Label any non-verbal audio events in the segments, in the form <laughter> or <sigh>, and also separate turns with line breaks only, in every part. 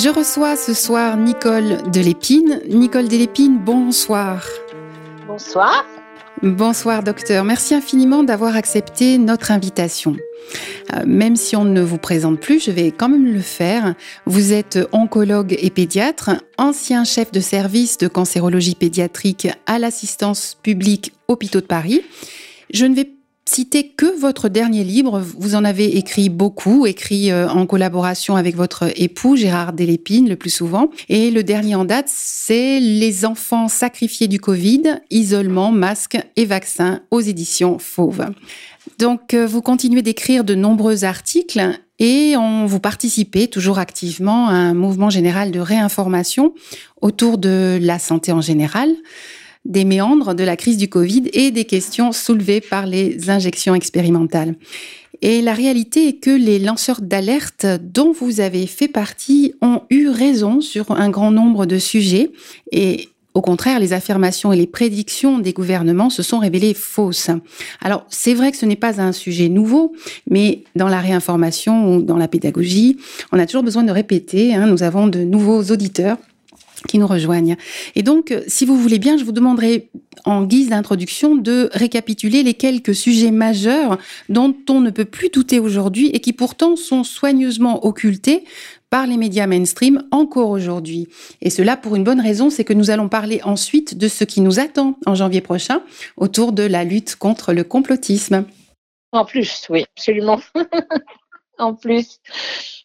Je reçois ce soir Nicole Delépine. Nicole Delépine, bonsoir.
Bonsoir.
Bonsoir docteur, merci infiniment d'avoir accepté notre invitation. Euh, même si on ne vous présente plus, je vais quand même le faire. Vous êtes oncologue et pédiatre, ancien chef de service de cancérologie pédiatrique à l'assistance publique Hôpitaux de Paris. Je ne vais citer que votre dernier livre. Vous en avez écrit beaucoup, écrit euh, en collaboration avec votre époux Gérard Delépine le plus souvent. Et le dernier en date, c'est Les enfants sacrifiés du Covid, isolement, masque et vaccins aux éditions Fauve. Donc, euh, vous continuez d'écrire de nombreux articles et on vous participez toujours activement à un mouvement général de réinformation autour de la santé en général des méandres de la crise du Covid et des questions soulevées par les injections expérimentales. Et la réalité est que les lanceurs d'alerte dont vous avez fait partie ont eu raison sur un grand nombre de sujets et au contraire, les affirmations et les prédictions des gouvernements se sont révélées fausses. Alors, c'est vrai que ce n'est pas un sujet nouveau, mais dans la réinformation ou dans la pédagogie, on a toujours besoin de répéter. Hein. nous avons de nouveaux auditeurs qui nous rejoignent. Et donc, si vous voulez bien, je vous demanderai en guise d'introduction de récapituler les quelques sujets majeurs dont on ne peut plus douter aujourd'hui et qui pourtant sont soigneusement occultés par les médias mainstream encore aujourd'hui. Et cela pour une bonne raison, c'est que nous allons parler ensuite de ce qui nous attend en janvier prochain autour de la lutte contre le complotisme.
En plus, oui, absolument. <laughs> en plus.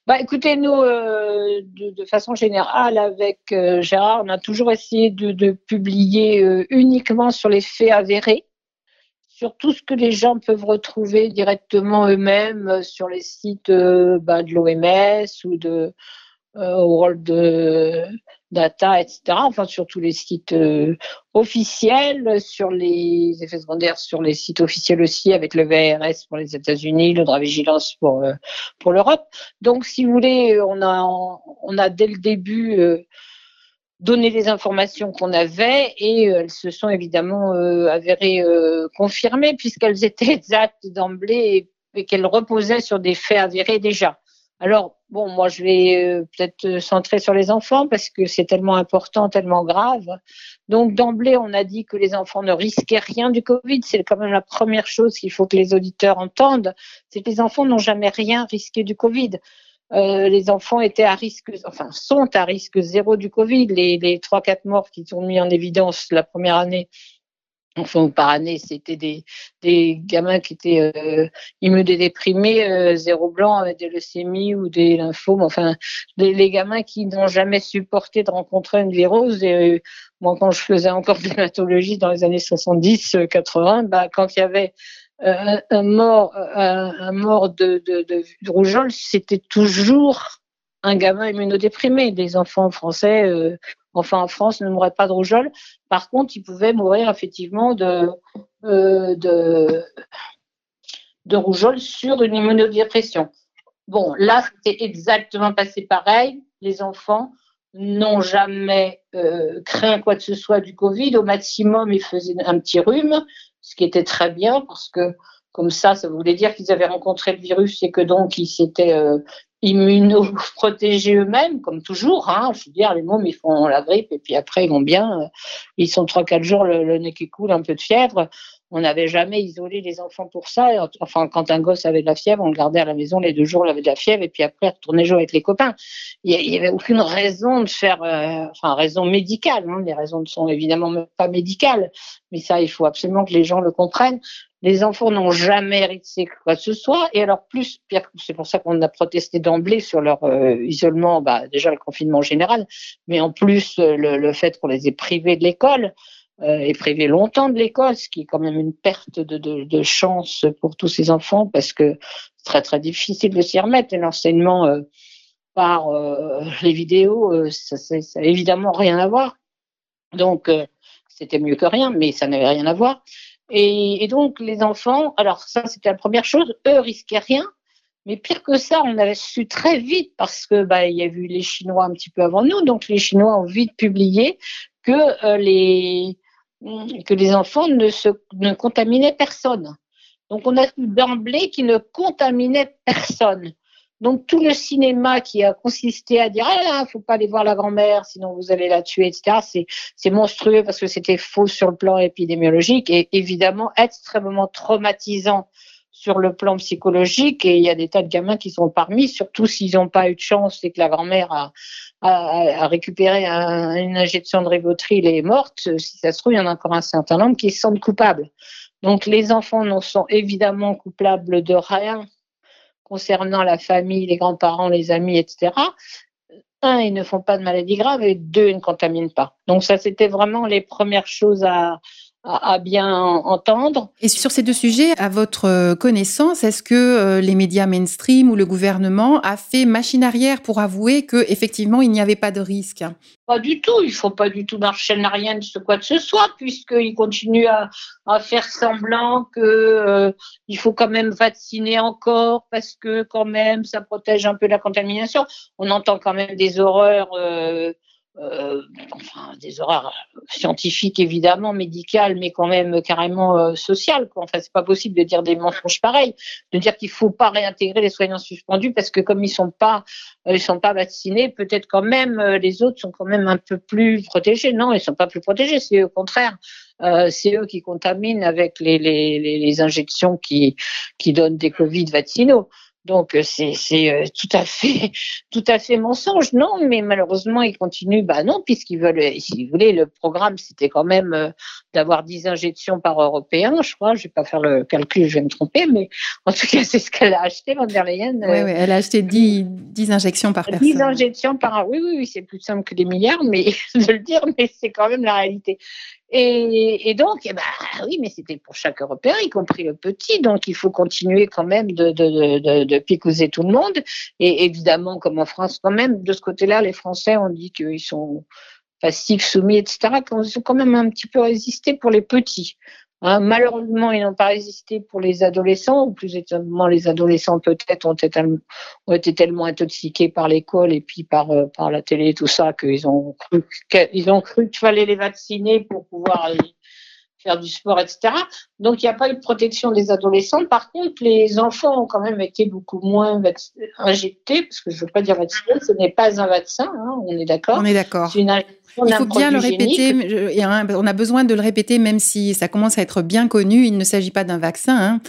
Bah, écoutez, nous, euh, de, façon générale, avec euh, Gérard, on a toujours essayé de, publier euh, uniquement sur les faits avérés, sur tout ce que les gens peuvent retrouver directement eux-mêmes sur les sites bah, de l'OMS ou de World Data, etc. Enfin, sur tous les sites euh, officiels, sur les effets secondaires, sur les sites officiels aussi, avec le VRS pour les États-Unis, le droit vigilance pour euh, pour l'Europe. Donc, si vous voulez, on a on a dès le début euh, donné les informations qu'on avait et elles se sont évidemment avérées confirmées puisqu'elles étaient <laughs> exactes d'emblée et qu'elles reposaient sur des faits avérés déjà. Alors, bon, moi, je vais euh, peut-être centrer sur les enfants parce que c'est tellement important, tellement grave. Donc, d'emblée, on a dit que les enfants ne risquaient rien du Covid. C'est quand même la première chose qu'il faut que les auditeurs entendent. C'est que les enfants n'ont jamais rien risqué du Covid. Euh, les enfants étaient à risque, enfin, sont à risque zéro du Covid. Les, les 3-4 morts qui sont mis en évidence la première année enfin par année, c'était des, des gamins qui étaient euh, immunodéprimés, euh, zéro blanc avec des leucémies ou des lymphomes, enfin les, gamins qui n'ont jamais supporté de rencontrer une virose. Et euh, moi, quand je faisais encore de l'hématologie dans les années 70-80, bah, quand il y avait euh, un mort, un, mort de, de, de, de rougeole, c'était toujours un gamin immunodéprimé. Des enfants français enfin en France, ne mourrait pas de rougeole. Par contre, il pouvait mourir effectivement de, euh, rougeole sur une immunodépression. Bon, là, c'était exactement passé pareil. Les enfants n'ont jamais euh, craint quoi que ce soit du Covid. Au maximum, ils faisaient un petit rhume, ce qui était très bien parce que comme ça, ça voulait dire qu'ils avaient rencontré le virus et que donc ils s'étaient euh, immunoprotégés eux-mêmes, comme toujours. Hein. Je veux dire, les mômes, ils font la grippe et puis après, ils vont bien. Ils sont trois, quatre jours, le, nez qui coule, un peu de fièvre. On n'avait jamais isolé les enfants pour ça. Enfin, quand un gosse avait de la fièvre, on le gardait à la maison les deux jours, il avait de la fièvre et puis après, il retournait jouer avec les copains. Il n'y avait aucune raison de faire, euh, enfin, raison médicale. Hein. Les raisons ne sont évidemment pas médicales, mais ça, il faut absolument que les gens le comprennent. Les enfants n'ont jamais hérité quoi que ce soit. Et alors, plus, c'est pour ça qu'on a protesté d'emblée sur leur euh, isolement, bah, déjà le confinement général, mais en plus, euh, le, fait qu'on les ait privés de l'école, euh, et privés longtemps de l'école, ce qui est quand même une perte de, de, chance pour tous ces enfants, parce que c'est très, très difficile de s'y remettre. Et l'enseignement par les vidéos, ça n'a évidemment rien à voir Donc, c'était mieux que rien, mais ça n'avait rien à voir. Et, donc, les enfants, alors ça, c'était la première chose, eux risquaient rien. Mais pire que ça, on avait su très vite parce que bah, il y a eu les Chinois un petit peu avant nous, donc les Chinois ont vite publié que euh, les que les enfants ne se contaminaient personne. Donc on a su d'emblée qu'ils ne contaminaient personne. Donc tout le cinéma qui a consisté à dire ah là, faut pas aller voir la grand-mère, sinon vous allez la tuer, etc. C'est monstrueux parce que c'était faux sur le plan épidémiologique et évidemment extrêmement traumatisant sur le plan psychologique. Et il y a des tas de gamins qui sont parmi, surtout s'ils n'ont pas eu de chance et que la grand-mère a, récupéré une injection de Rivotril et est morte. Si ça se trouve, il y en a encore un certain nombre qui se sentent coupables. Donc les enfants n'en sont évidemment coupables de rien concernant la famille, les grands-parents, les amis, etc. Un, ils ne font pas de maladies graves et deux, ils ne contaminent pas. Donc ça, c'était vraiment les premières choses à, à, bien entendre.
Et sur ces deux sujets, à votre connaissance, est-ce que euh, les médias mainstream ou le gouvernement a fait machine arrière pour avouer que effectivement il n'y avait pas de risque?
Pas du tout. Il faut pas du tout marcher en arrière de quoi que ce soit, puisqu'ils continuent à, à, faire semblant que euh, il faut quand même vacciner encore parce que quand même ça protège un peu la contamination. On entend quand même des horreurs. Euh, euh, enfin, des horreurs scientifiques évidemment, médicales, mais quand même carrément euh, sociales. Quoi. Enfin, c'est pas possible de dire des mensonges pareils, de dire qu'il faut pas réintégrer les soignants suspendus parce que comme ils sont pas, euh, ils sont pas vaccinés, peut-être quand même euh, les autres sont quand même un peu plus protégés. Non, ils sont pas plus protégés, c'est au contraire. Euh, c'est eux qui contaminent avec les, les, les, les, injections qui, qui donnent des Covid vaccinaux. Donc euh, c'est euh, tout à fait <laughs> tout à fait mensonge, non Mais malheureusement ils continuent. Bah non, puisqu'ils veulent, si vous voulez, le programme c'était quand même euh, d'avoir 10 injections par Européen, je crois. Je vais pas faire le calcul, je vais me tromper, mais <laughs> en tout cas c'est ce qu'elle a acheté, Van der Leyen.
Oui, oui, elle a acheté 10, 10 injections par personne.
10 injections par. Oui, oui, oui, c'est plus simple que des milliards, mais <laughs> de le dire, mais c'est quand même la réalité. Et, donc, eh ben, oui, mais c'était pour chaque Européen, y compris le petit. Donc, il faut continuer quand même de, de, tout le monde. Et évidemment, comme en France, quand même, de ce côté-là, les Français ont dit qu'ils sont passifs, soumis, etc., qu'ils ont quand même un petit peu résisté pour les petits. Hein, malheureusement, ils n'ont pas résisté pour les adolescents, ou plus exactement, les adolescents peut-être ont, été tellement intoxiqués par l'école et puis par, euh, la télé tout ça qu'ils ont cru ont cru qu'il fallait les vacciner pour pouvoir faire du sport, etc. Donc, il n'y a pas eu de protection des adolescents. Par contre, les enfants ont quand même été beaucoup moins injectés, parce que je ne veux pas dire vaccinés, ce n'est pas un vaccin, hein, on est d'accord.
On est d'accord. Il faut bien le répéter. On a besoin de le répéter, même si ça commence à être bien connu. Il ne s'agit pas d'un vaccin. Hein.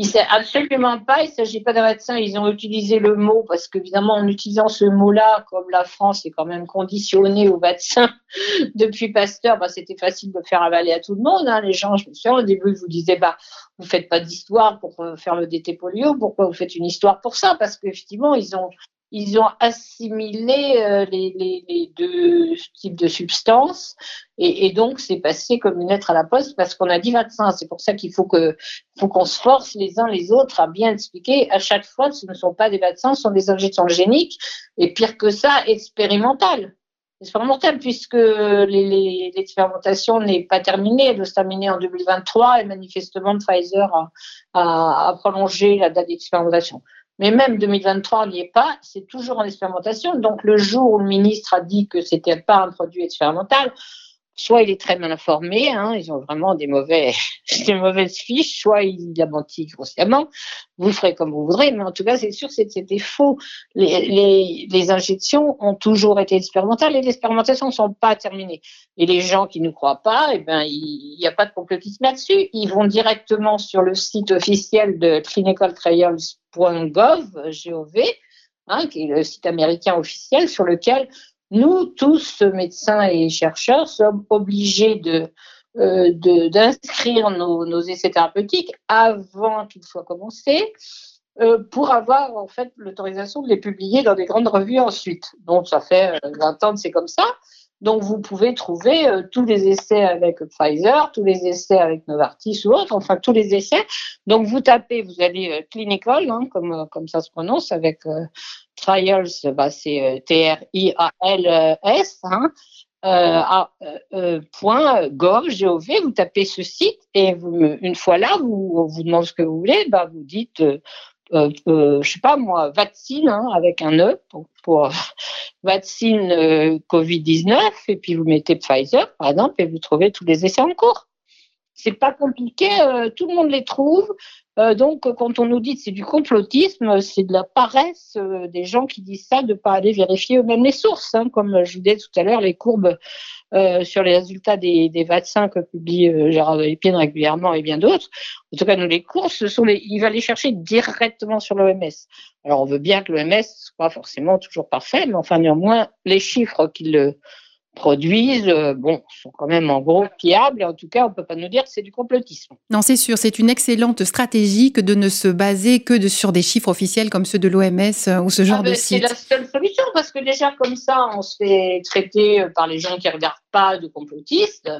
Il ne absolument pas, il ne s'agit pas d'un vaccin. Ils ont utilisé le mot parce qu'évidemment, en utilisant ce mot-là, comme la France est quand même conditionnée au vaccin <laughs> depuis Pasteur, bah, c'était facile de faire avaler à tout le monde. Hein. Les gens, je me souviens, au début, je vous disais, bah, vous faites pas d'histoire pour euh, faire le DT polio. Pourquoi vous faites une histoire pour ça? Parce qu'effectivement, ils ont ils ont assimilé euh, les, les, les, deux types de substances et, et donc c'est passé comme une lettre à la poste parce qu'on a dit vaccin. C'est pour ça qu'il faut que faut qu'on se force les uns les autres à bien expliquer à chaque fois ce ne sont pas des vaccins, ce sont des injections géniques et pire que ça, expérimentales. Expérimentales puisque l'expérimentation n'est pas terminée, elle doit se terminer en 2023 et manifestement Pfizer a, a, a prolongé la date d'expérimentation. Mais même 2023, on n'y est pas, c'est toujours en expérimentation. Donc, le jour où le ministre a dit que c'était pas un produit expérimental, soit il est très mal informé, hein, ils ont vraiment des, mauvais, <laughs> des mauvaises fiches, soit il a menti grossièrement. Vous ferez comme vous voudrez, mais en tout cas, c'est sûr, c'était faux. Les, les, les, injections ont toujours été expérimentales et les expérimentations ne sont pas terminées. Et les gens qui ne croient pas, eh ben, il n'y a pas de complotisme là-dessus. Ils vont directement sur le site officiel de clinicaltrials.gov, gov, hein, qui est le site américain officiel sur lequel nous, tous, médecins et chercheurs, sommes obligés de euh, d'inscrire nos, essais thérapeutiques avant qu'ils soient commencés euh, pour avoir en fait l'autorisation de les publier dans des grandes revues ensuite. Donc ça fait 20 euh, ans que c'est comme ça. Donc vous pouvez trouver tous les essais avec Pfizer, tous les essais avec Novartis ou autres, enfin tous les essais. Donc vous tapez, vous allez clinical, hein, comme comme ça se prononce, avec trials, bah, c'est T-R-I-A-L-S, hein, .gov, vous tapez ce site et une fois là, vous, on vous demande ce que vous voulez, bah, vous dites euh, euh, je sais pas moi, vaccine hein, avec un E pour, <laughs> vaccine euh, Covid-19 et puis vous mettez Pfizer par exemple et vous trouvez tous les essais en cours. C'est pas compliqué, euh, tout le monde les trouve. Euh, donc, quand on nous dit que c'est du complotisme, c'est de la paresse euh, des gens qui disent ça de ne pas aller vérifier eux-mêmes les sources. Hein, comme je vous disais tout à l'heure, les courbes sur les résultats des, vaccins que publie Gérard Lépine régulièrement et bien d'autres. En tout cas, nous, les courses, il va les chercher directement sur l'OMS. Alors, on veut bien que l'OMS soit forcément toujours parfait, mais enfin, néanmoins, les chiffres qu'il produisent, euh, bon, sont quand même en gros fiables. Et en tout cas, on ne peut pas nous dire que c'est du complotisme.
Non, c'est sûr, c'est une excellente stratégie que de ne se baser que de, sur des chiffres officiels comme ceux de l'OMS euh, ou ce genre ah ben, de site.
C'est la seule solution parce que déjà comme ça, on se fait traiter euh, par les gens qui ne regardent pas de complotistes.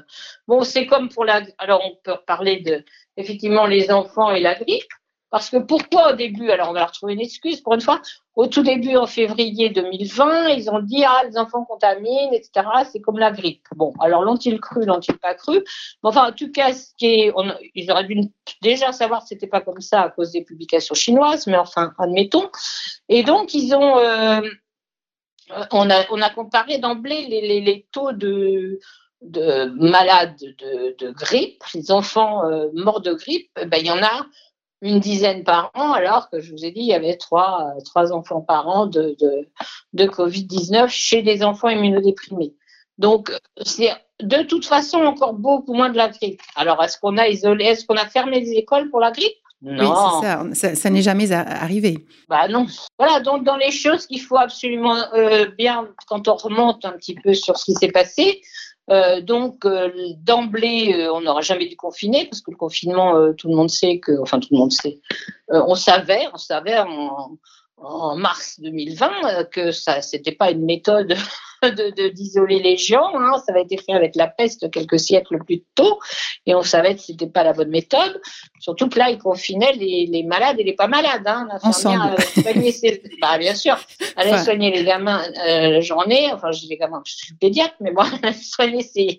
Bon, c'est comme pour la. Alors, on peut parler de effectivement les enfants et la grippe. Parce que pourquoi au début, alors on va retrouver une excuse pour une fois, au tout début en février 2020, ils ont dit ah les enfants contaminent, etc. C'est comme la grippe. Bon, alors l'ont-ils cru, l'ont-ils pas cru? Enfin, en tout cas, ce qui est, ils auraient dû déjà savoir que c'était pas comme ça à cause des publications chinoises, mais enfin, admettons. Et donc ils ont, euh, on a, a comparé d'emblée les, taux de de malades de, de grippe, les enfants euh, morts de grippe, ben, il y en a une dizaine par an, alors que je vous ai dit, il y avait trois, trois enfants par an de, de, de Covid-19 chez des enfants immunodéprimés. Donc, c'est de toute façon encore beaucoup moins de la grippe. Alors, est-ce qu'on a isolé, est-ce qu'on a fermé les écoles pour la grippe?
Non. Oui, ça. Ça, ça n'est jamais arrivé.
Bah non. Voilà, donc dans les choses qu'il faut absolument euh, bien, quand on remonte un petit peu sur ce qui s'est passé, euh, donc euh, d'emblée, euh, on n'aura jamais dû confiner parce que le confinement, tout le monde sait que, enfin tout le monde sait, on savait, on savait en mars 2020 que ça, c'était pas une méthode <laughs> de, d'isoler les gens. Hein. Ça avait été fait avec la peste quelques siècles plus tôt, et on savait que c'était pas la bonne méthode. Surtout que là, ils confinaient les, les malades et les pas malades. Hein.
Ensemble. <laughs>
bah, bien sûr, allait soigner les gamins euh, la journée. Enfin, je dis les gamins, je suis pédiatre, mais bon, <laughs> elle soigner ces,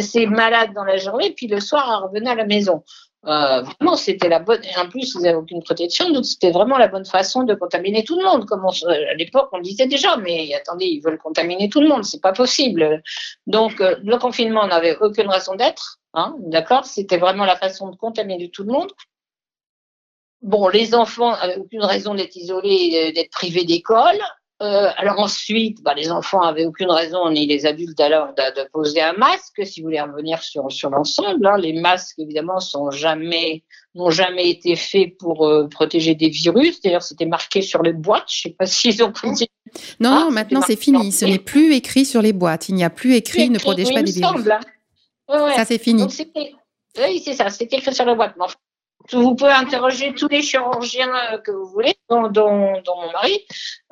ces malades dans la journée, puis le soir, elle revenait à la maison. Euh, vraiment, c'était la bonne. En plus, ils n'avaient aucune protection, donc c'était vraiment la bonne façon de contaminer tout le monde. Comme à l'époque, on disait déjà, mais attendez, ils veulent contaminer tout le monde, c'est pas possible. Donc, euh, le confinement n'avait aucune raison d'être, hein, d'accord C'était vraiment la façon de contaminer tout le monde. Bon, les enfants n'avaient aucune raison d'être isolés, d'être privés d'école. Euh, alors ensuite, bah, les enfants avaient aucune raison, ni les adultes alors, de, de poser un masque. Si vous voulez revenir sur, sur l'ensemble, hein, les masques évidemment sont jamais n'ont jamais été faits pour euh, protéger des virus. D'ailleurs, c'était marqué sur les boîtes. Je sais pas <laughs> s'ils ont continué.
Non, non, ah, maintenant c'est fini. Ce n'est plus écrit sur les boîtes. Il n'y a plus écrit, ne protège pas des virus. Semble, hein. ouais, Ça c'est fini.
oui, c'est ça. C'était écrit sur les boîtes. Mais vous pouvez interroger tous les chirurgiens euh, que vous voulez, dont, mon mari.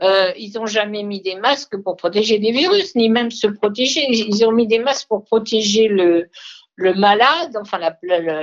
Euh, ils n'ont jamais mis des masques pour protéger des virus, ni même se protéger. Ils ont mis des masques pour protéger le, le malade, enfin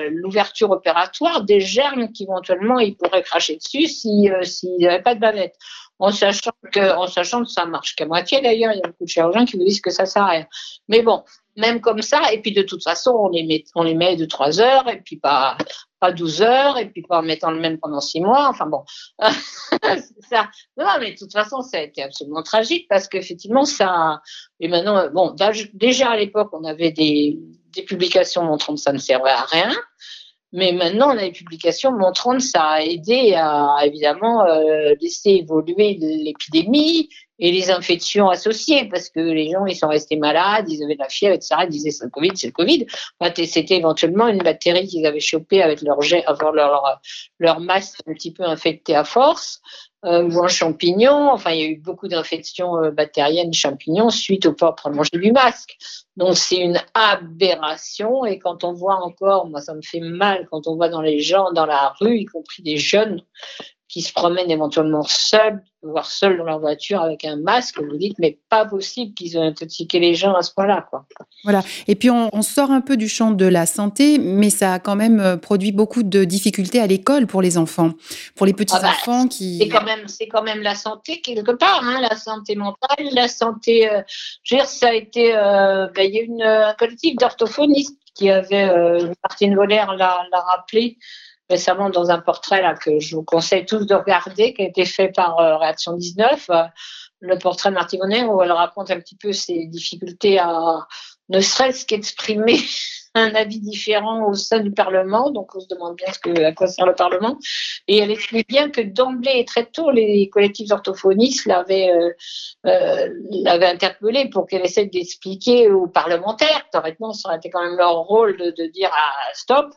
l'ouverture opératoire des germes qu'éventuellement il pourrait cracher dessus s'il si, n'y avait pas de bavette. En sachant que, en sachant que ça marche qu'à moitié d'ailleurs, il y a beaucoup de chirurgiens qui vous disent que ça sert à rien. Mais bon, même comme ça, et puis de toute façon, on les met, on les met de 3 heures, et puis pas, pas 12 heures, et puis pas en mettant le même pendant 6 mois. Enfin bon, <laughs> ça, non, mais de toute façon, ça a été absolument tragique parce qu'effectivement, ça, et maintenant, bon, déjà à l'époque, on avait des, des publications montrant que ça ne servait à rien. Mais maintenant, on a des publications montrant que ça a aidé à évidemment euh, laisser évoluer l'épidémie et les infections associées, parce que les gens, ils sont restés malades, ils avaient de la fièvre, etc. Ils disaient c'est le Covid, c'est le Covid. C'était éventuellement une bactérie qu'ils avaient chopée avec leur, leur, leur, leur masse un petit peu infectée à force euh, ou en champignons. Enfin, il y a eu beaucoup d'infections euh, bactériennes champignons suite au port prolongé du masque. Donc, c'est une aberration. Et quand on voit encore, moi, ça me fait mal quand on voit dans les gens dans la rue, y compris des jeunes, qui se promènent éventuellement seuls, voire seuls dans leur voiture avec un masque, vous dites, mais pas possible qu'ils aient intoxiqué les gens à ce point-là. Quoi.
Voilà. Et puis, on, sort un peu du champ de la santé, mais ça a quand même euh, produit beaucoup de difficultés à l'école pour les enfants, pour les petits-enfants ah bah, qui...
C'est quand, même, c'est quand même la santé quelque part, hein, la santé mentale, la santé... Euh, je veux dire, ça a été... Euh, bah, il y a une, un collectif d'orthophonistes qui avait, Martine Voller l'a rappelé, récemment dans un portrait que je vous conseille tous de regarder, qui a été fait par euh, Réaction 19, euh, le portrait de Martine où elle raconte un petit peu ses difficultés à ne serait-ce qu'exprimer un avis différent au sein du Parlement. Donc, on se demande bien ce que, à quoi sert le Parlement. Et elle explique bien que d'emblée et très tôt, les collectifs orthophonistes l'avaient euh, euh interpellée pour qu'elle essaie d'expliquer aux parlementaires. Théoriquement, ça aurait été quand même leur rôle de, de dire ah, stop.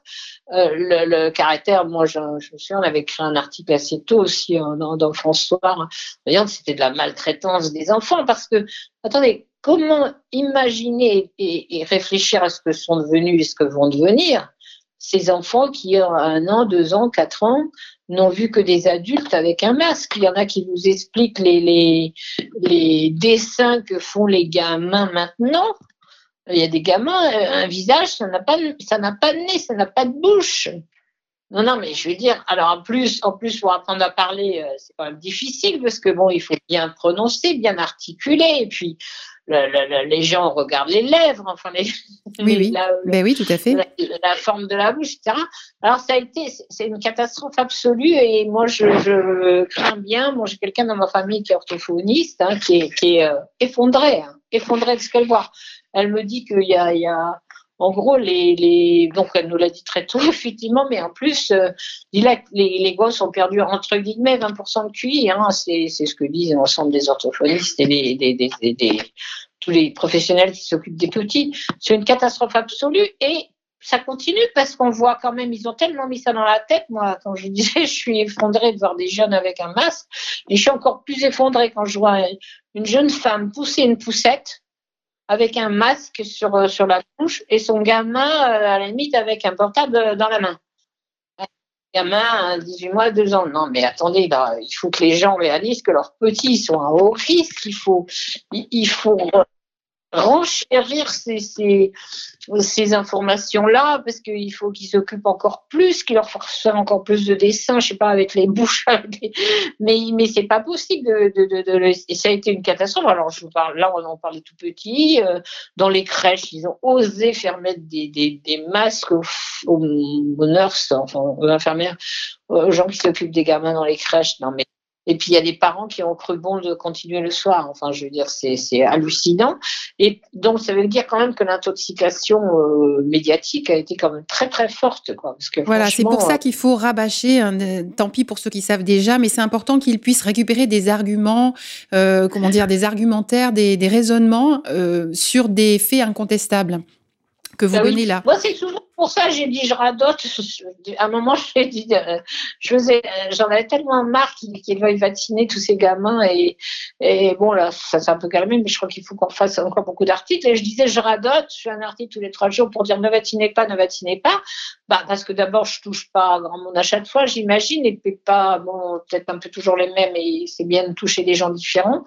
Euh, le, le, caractère, moi, je, je, me souviens, on avait écrit un article assez tôt aussi hein, dans, dans François. D'ailleurs, c'était de la maltraitance des enfants parce que, attendez, comment imaginer et, réfléchir à ce que sont devenus et ce que vont devenir ces enfants qui, ont un an, deux ans, quatre ans, n'ont vu que des adultes avec un masque? Il y en a qui nous expliquent les, dessins que font les gamins maintenant. Il y a des gamins, euh, un visage, ça n'a pas, ça n'a pas de nez, ça n'a pas de bouche. Non, non, mais je veux dire, alors en plus, en plus pour apprendre à parler, euh, c'est quand même difficile parce que bon, il faut bien prononcer, bien articuler, et puis les gens regardent les lèvres, enfin les, <laughs>
oui, oui. La, ben oui, tout à fait.
La, forme de la bouche, etc. Alors ça a été, c'est une catastrophe absolue et moi je, je crains bien. Moi j'ai quelqu'un dans ma famille qui est orthophoniste, hein, qui est, qui est euh, effondré, hein, effondré de ce qu'elle voit. Elle me dit qu'il y a, il y a en gros, les, donc elle nous l'a dit très tôt, <laughs> effectivement, mais en plus, euh, les, les gosses ont perdu entre guillemets 20% de QI. Hein, c'est, ce que disent l'ensemble des orthophonistes et tous les professionnels qui s'occupent des petits. C'est une catastrophe absolue et ça continue parce qu'on voit quand même, ils ont tellement mis ça dans la tête. Moi, quand je <laughs> disais, je suis effondrée de voir des jeunes avec un masque, et je suis encore plus effondrée quand je vois une jeune femme pousser une poussette avec un masque sur, euh, sur la bouche et son gamin, euh, à la limite, avec un portable dans la main. Un gamin, 18 mois, 2 ans. Non, mais attendez, il faut que les gens réalisent que leurs petits sont à haut risque. Il faut, il faut renchérir ces, ces, ces informations-là parce qu'il faut qu'ils s'occupent encore plus, qu'ils leur fassent encore plus de dessins, je sais pas, avec les bouches. <laughs> Mais, mais c'est pas possible de, de, de, de, Et ça a été une catastrophe. Alors, je vous parle, là, on en parlait tout petit. Euh, dans les crèches, ils ont osé faire mettre des, des, des masques aux, aux, nurses, enfin, aux infirmières, aux gens qui s'occupent des gamins dans les crèches. Non, mais et puis il y a des parents qui ont cru bon de continuer le soir. Enfin, je veux dire, c'est hallucinant. Et donc ça veut dire quand même que l'intoxication euh, médiatique a été quand même très très forte, quoi. Parce que
voilà, c'est pour ça euh, qu'il faut rabâcher. Hein, tant pis pour ceux qui savent déjà, mais c'est important qu'ils puissent récupérer des arguments, euh, comment dire, des argumentaires, des, des raisonnements euh, sur des faits incontestables que vous donnez là.
Moi, c'est souvent pour ça j'ai dit je radote. À un moment, j'ai dit, euh, je faisais, euh, j'en avais tellement marre qu'ils veuillent vacciner tous ces gamins et, et bon là, ça s'est un peu calmé, mais je crois qu'il faut qu'on fasse encore beaucoup d'articles. Et je disais, je radote, je fais un article tous les trois jours pour dire ne vaccinez pas, ne vaccinez pas. Bah parce que d'abord je touche pas grand monde à chaque fois, j'imagine, et puis pas bon peut-être un peu toujours les mêmes, et c'est bien de toucher des gens différents.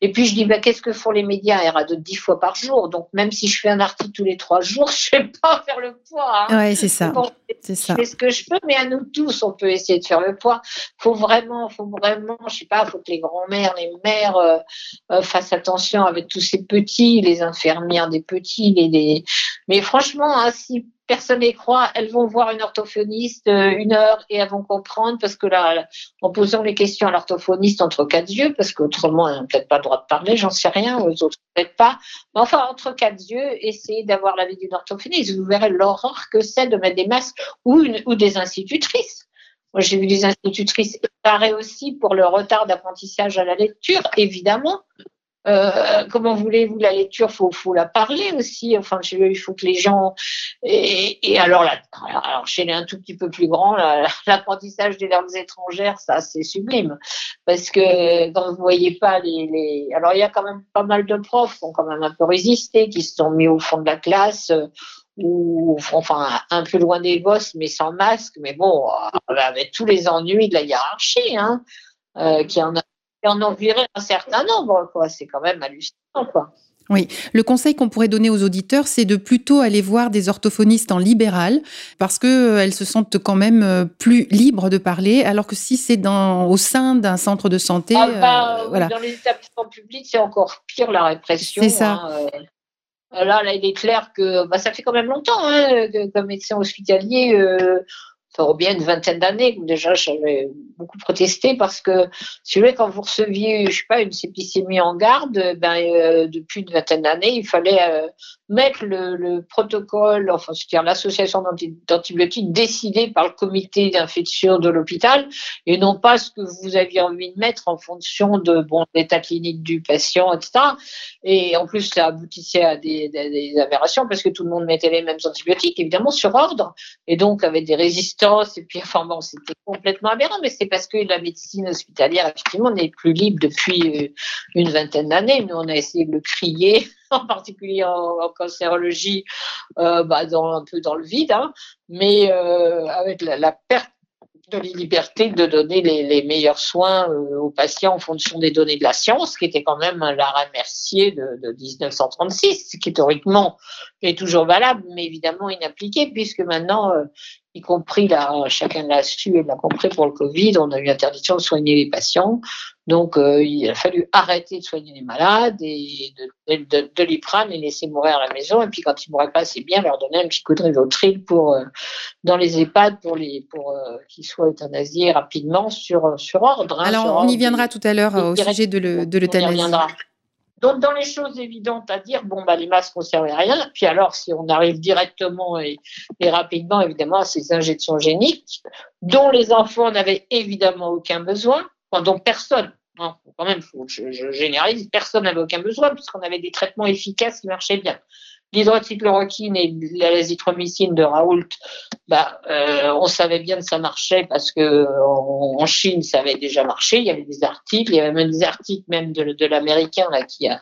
Et puis je dis bah qu'est-ce que font les médias? Ils radotent dix fois par jour, donc même si je fais un article tous les trois jours, <laughs> je vais pas faire le poids.
Hein. Oui, c'est ça. c'est ça.
ce que je peux, mais à nous tous, on peut essayer de faire le poids. Faut vraiment, faut vraiment, je sais pas, faut que les grands-mères, les mères euh, euh, fassent attention avec tous ces petits, les infirmières des petits, les, mais franchement, hein, si personne n'y croit, elles vont voir une orthophoniste euh, une heure et elles vont comprendre parce que là, en posant les questions à l'orthophoniste entre quatre yeux, parce qu'autrement, elles n'ont peut-être pas le droit de parler, j'en sais rien, aux autres peut-être pas. Mais enfin, entre quatre yeux, essayez d'avoir l'avis d'une orthophoniste. Vous verrez l'horreur que c'est de mettre des masques ou des institutrices. Moi, j'ai vu des institutrices pareil aussi pour le retard d'apprentissage à la lecture, évidemment. Euh, comment voulez-vous la lecture? Faut faut la parler aussi. Enfin il faut que les gens et, et alors là alors chez les un tout petit peu plus grands <laughs> l'apprentissage des langues étrangères ça c'est sublime. Parce que quand vous voyez pas les, les alors il y a quand même pas mal de profs qui ont quand même un peu résisté qui se sont mis au fond de la classe ou enfin un peu loin des bosses, mais sans masque, mais bon, avec tous les ennuis de la hiérarchie, hein, qui en a en envirait un certain nombre, quoi. C'est quand même hallucinant, quoi.
Oui, le conseil qu'on pourrait donner aux auditeurs, c'est de plutôt aller voir des orthophonistes en libéral, parce que euh, elles se sentent quand même euh, plus libres de parler, alors que si c'est dans au sein d'un centre de santé,
ah bah, euh, voilà. Dans les établissements publics, c'est encore pire la répression.
C'est ça.
Hein, là, là, il est clair que bah, ça fait quand même longtemps, hein, comme médecin hospitalier, aurait bien une vingtaine d'années déjà j'avais beaucoup protesté parce que si vous voulez quand vous receviez je sais pas une sépicémie en garde ben euh, depuis une vingtaine d'années il fallait euh, mettre le, protocole enfin c'est-à-dire l'association d'antibiotiques décidée par le comité d'infection de l'hôpital et non pas ce que vous aviez envie de mettre en fonction de bon l'état clinique du patient etc et en plus ça aboutissait à des, des, des aberrations parce que tout le monde mettait les mêmes antibiotiques évidemment sur ordre. Et donc avec des résistances et puis, enfin bon, c'était complètement aberrant, mais c'est parce que la médecine hospitalière, effectivement, n'est plus libre depuis euh, une vingtaine d'années. Nous, on a essayé de le crier, <laughs> en particulier en, cancérologie, euh, bah, dans, un peu dans le vide, hein. mais euh, avec la, perte de la liberté de donner les, meilleurs soins euh, aux patients en fonction des données de la science, qui était quand même l'arrêt Mercier de, de 1936, qui théoriquement est toujours valable, mais évidemment inappliqué, puisque maintenant, y compris là, chacun l'a su et l'a compris pour le Covid, on a eu interdiction de soigner les patients. Donc, euh, il a fallu arrêter de soigner les malades et de, de, de, les prendre et laisser mourir à la maison. Et puis, quand ils mourraient pas assez bien, leur donner un petit coup de rivotril pour, euh, dans les EHPAD pour, les, pour euh, qu'ils soient euthanasiés rapidement sur, sur ordre.
Hein, Alors, on y viendra tout à l'heure au sujet de l'euthanasie.
Donc, dans les choses évidentes à dire, bon, bah, les masques ne servent à rien. Puis alors, si on arrive directement et, rapidement, évidemment, à ces injections géniques, dont les enfants n'avaient évidemment aucun besoin, dont personne, quand même, je, je généralise, personne n'avait aucun besoin, puisqu'on avait des traitements efficaces qui marchaient bien. L'hydroxychloroquine et l'azithromycine de Raoult, bah, euh, on savait bien que ça marchait parce que en, Chine, ça avait déjà marché. Il y avait des articles, il y avait même des articles même de, de l'américain là qui a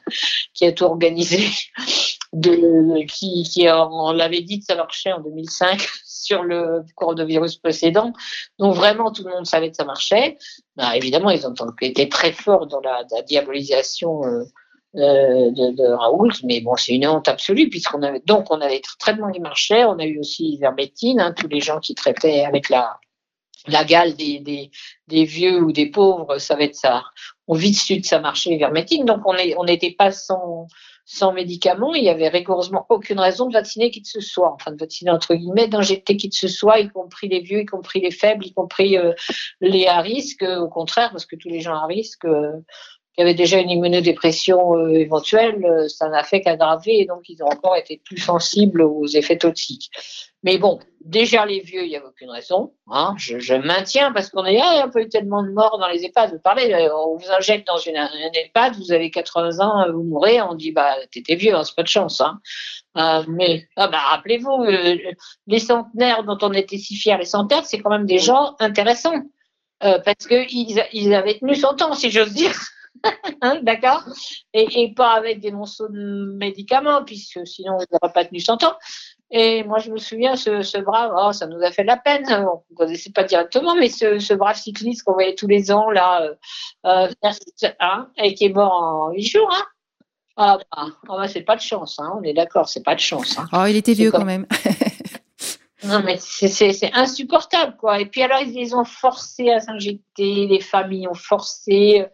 qui a tout organisé, <laughs> de, qui, qui on l'avait dit que ça marchait en 2005 sur le coronavirus précédent. Donc vraiment, tout le monde savait que ça marchait. Bah, évidemment, ils ont été très forts dans la, diabolisation. Euh, euh, de, de, Raoult, mais bon, c'est une honte absolue puisqu'on avait donc on avait traitements qui marchaient, on a eu aussi Ivermectine, hein, tous les gens qui traitaient avec la gale des, vieux ou des pauvres savaient de ça. On vit dessus de ça marchait Ivermectine, donc on on n'était pas sans sans médicaments, il y avait rigoureusement aucune raison de vacciner qui que ce soit, enfin de vacciner entre guillemets, d'injecter qui que ce soit, y compris les vieux, y compris les faibles, y compris euh, les à risque, au contraire, parce que tous les gens à risque, euh, il y avait déjà une immunodépression euh, éventuelle, euh, ça n'a fait qu'aggraver et donc ils ont encore été plus sensibles aux effets toxiques. Mais bon, déjà les vieux, il n'y avait aucune raison. Hein, je, maintiens parce qu'on ah, a peu tellement de morts dans les EHPAD. Vous parlez, euh, on vous injecte dans une, un EHPAD, vous avez 80 ans, vous mourrez, on dit, bah, t'étais vieux, hein, c'est pas de chance. Hein. Mais ah bah, rappelez-vous, les centenaires dont on était si fiers, les centenaires, c'est quand même des gens intéressants. Parce qu'ils ils avaient tenu son temps, si j'ose dire. Hein, d'accord et, et, pas avec des monceaux de médicaments, puisque sinon, on n'aurait pas tenu 100 ans. Et moi, je me souviens, ce, ce brave, oh, ça nous a fait la peine, on ne connaissait pas directement, mais ce, ce brave cycliste qu'on voyait tous les ans, là, euh, euh, hein, et qui est mort en 8 jours, hein. Ah, bah, ah bah, c'est pas de chance, hein, on est d'accord, c'est pas de chance. Hein.
Oh, il était vieux quand même. <laughs>
Non, mais c'est insupportable, quoi. Et puis alors, ils les ont forcés à s'injecter, les familles ont forcé.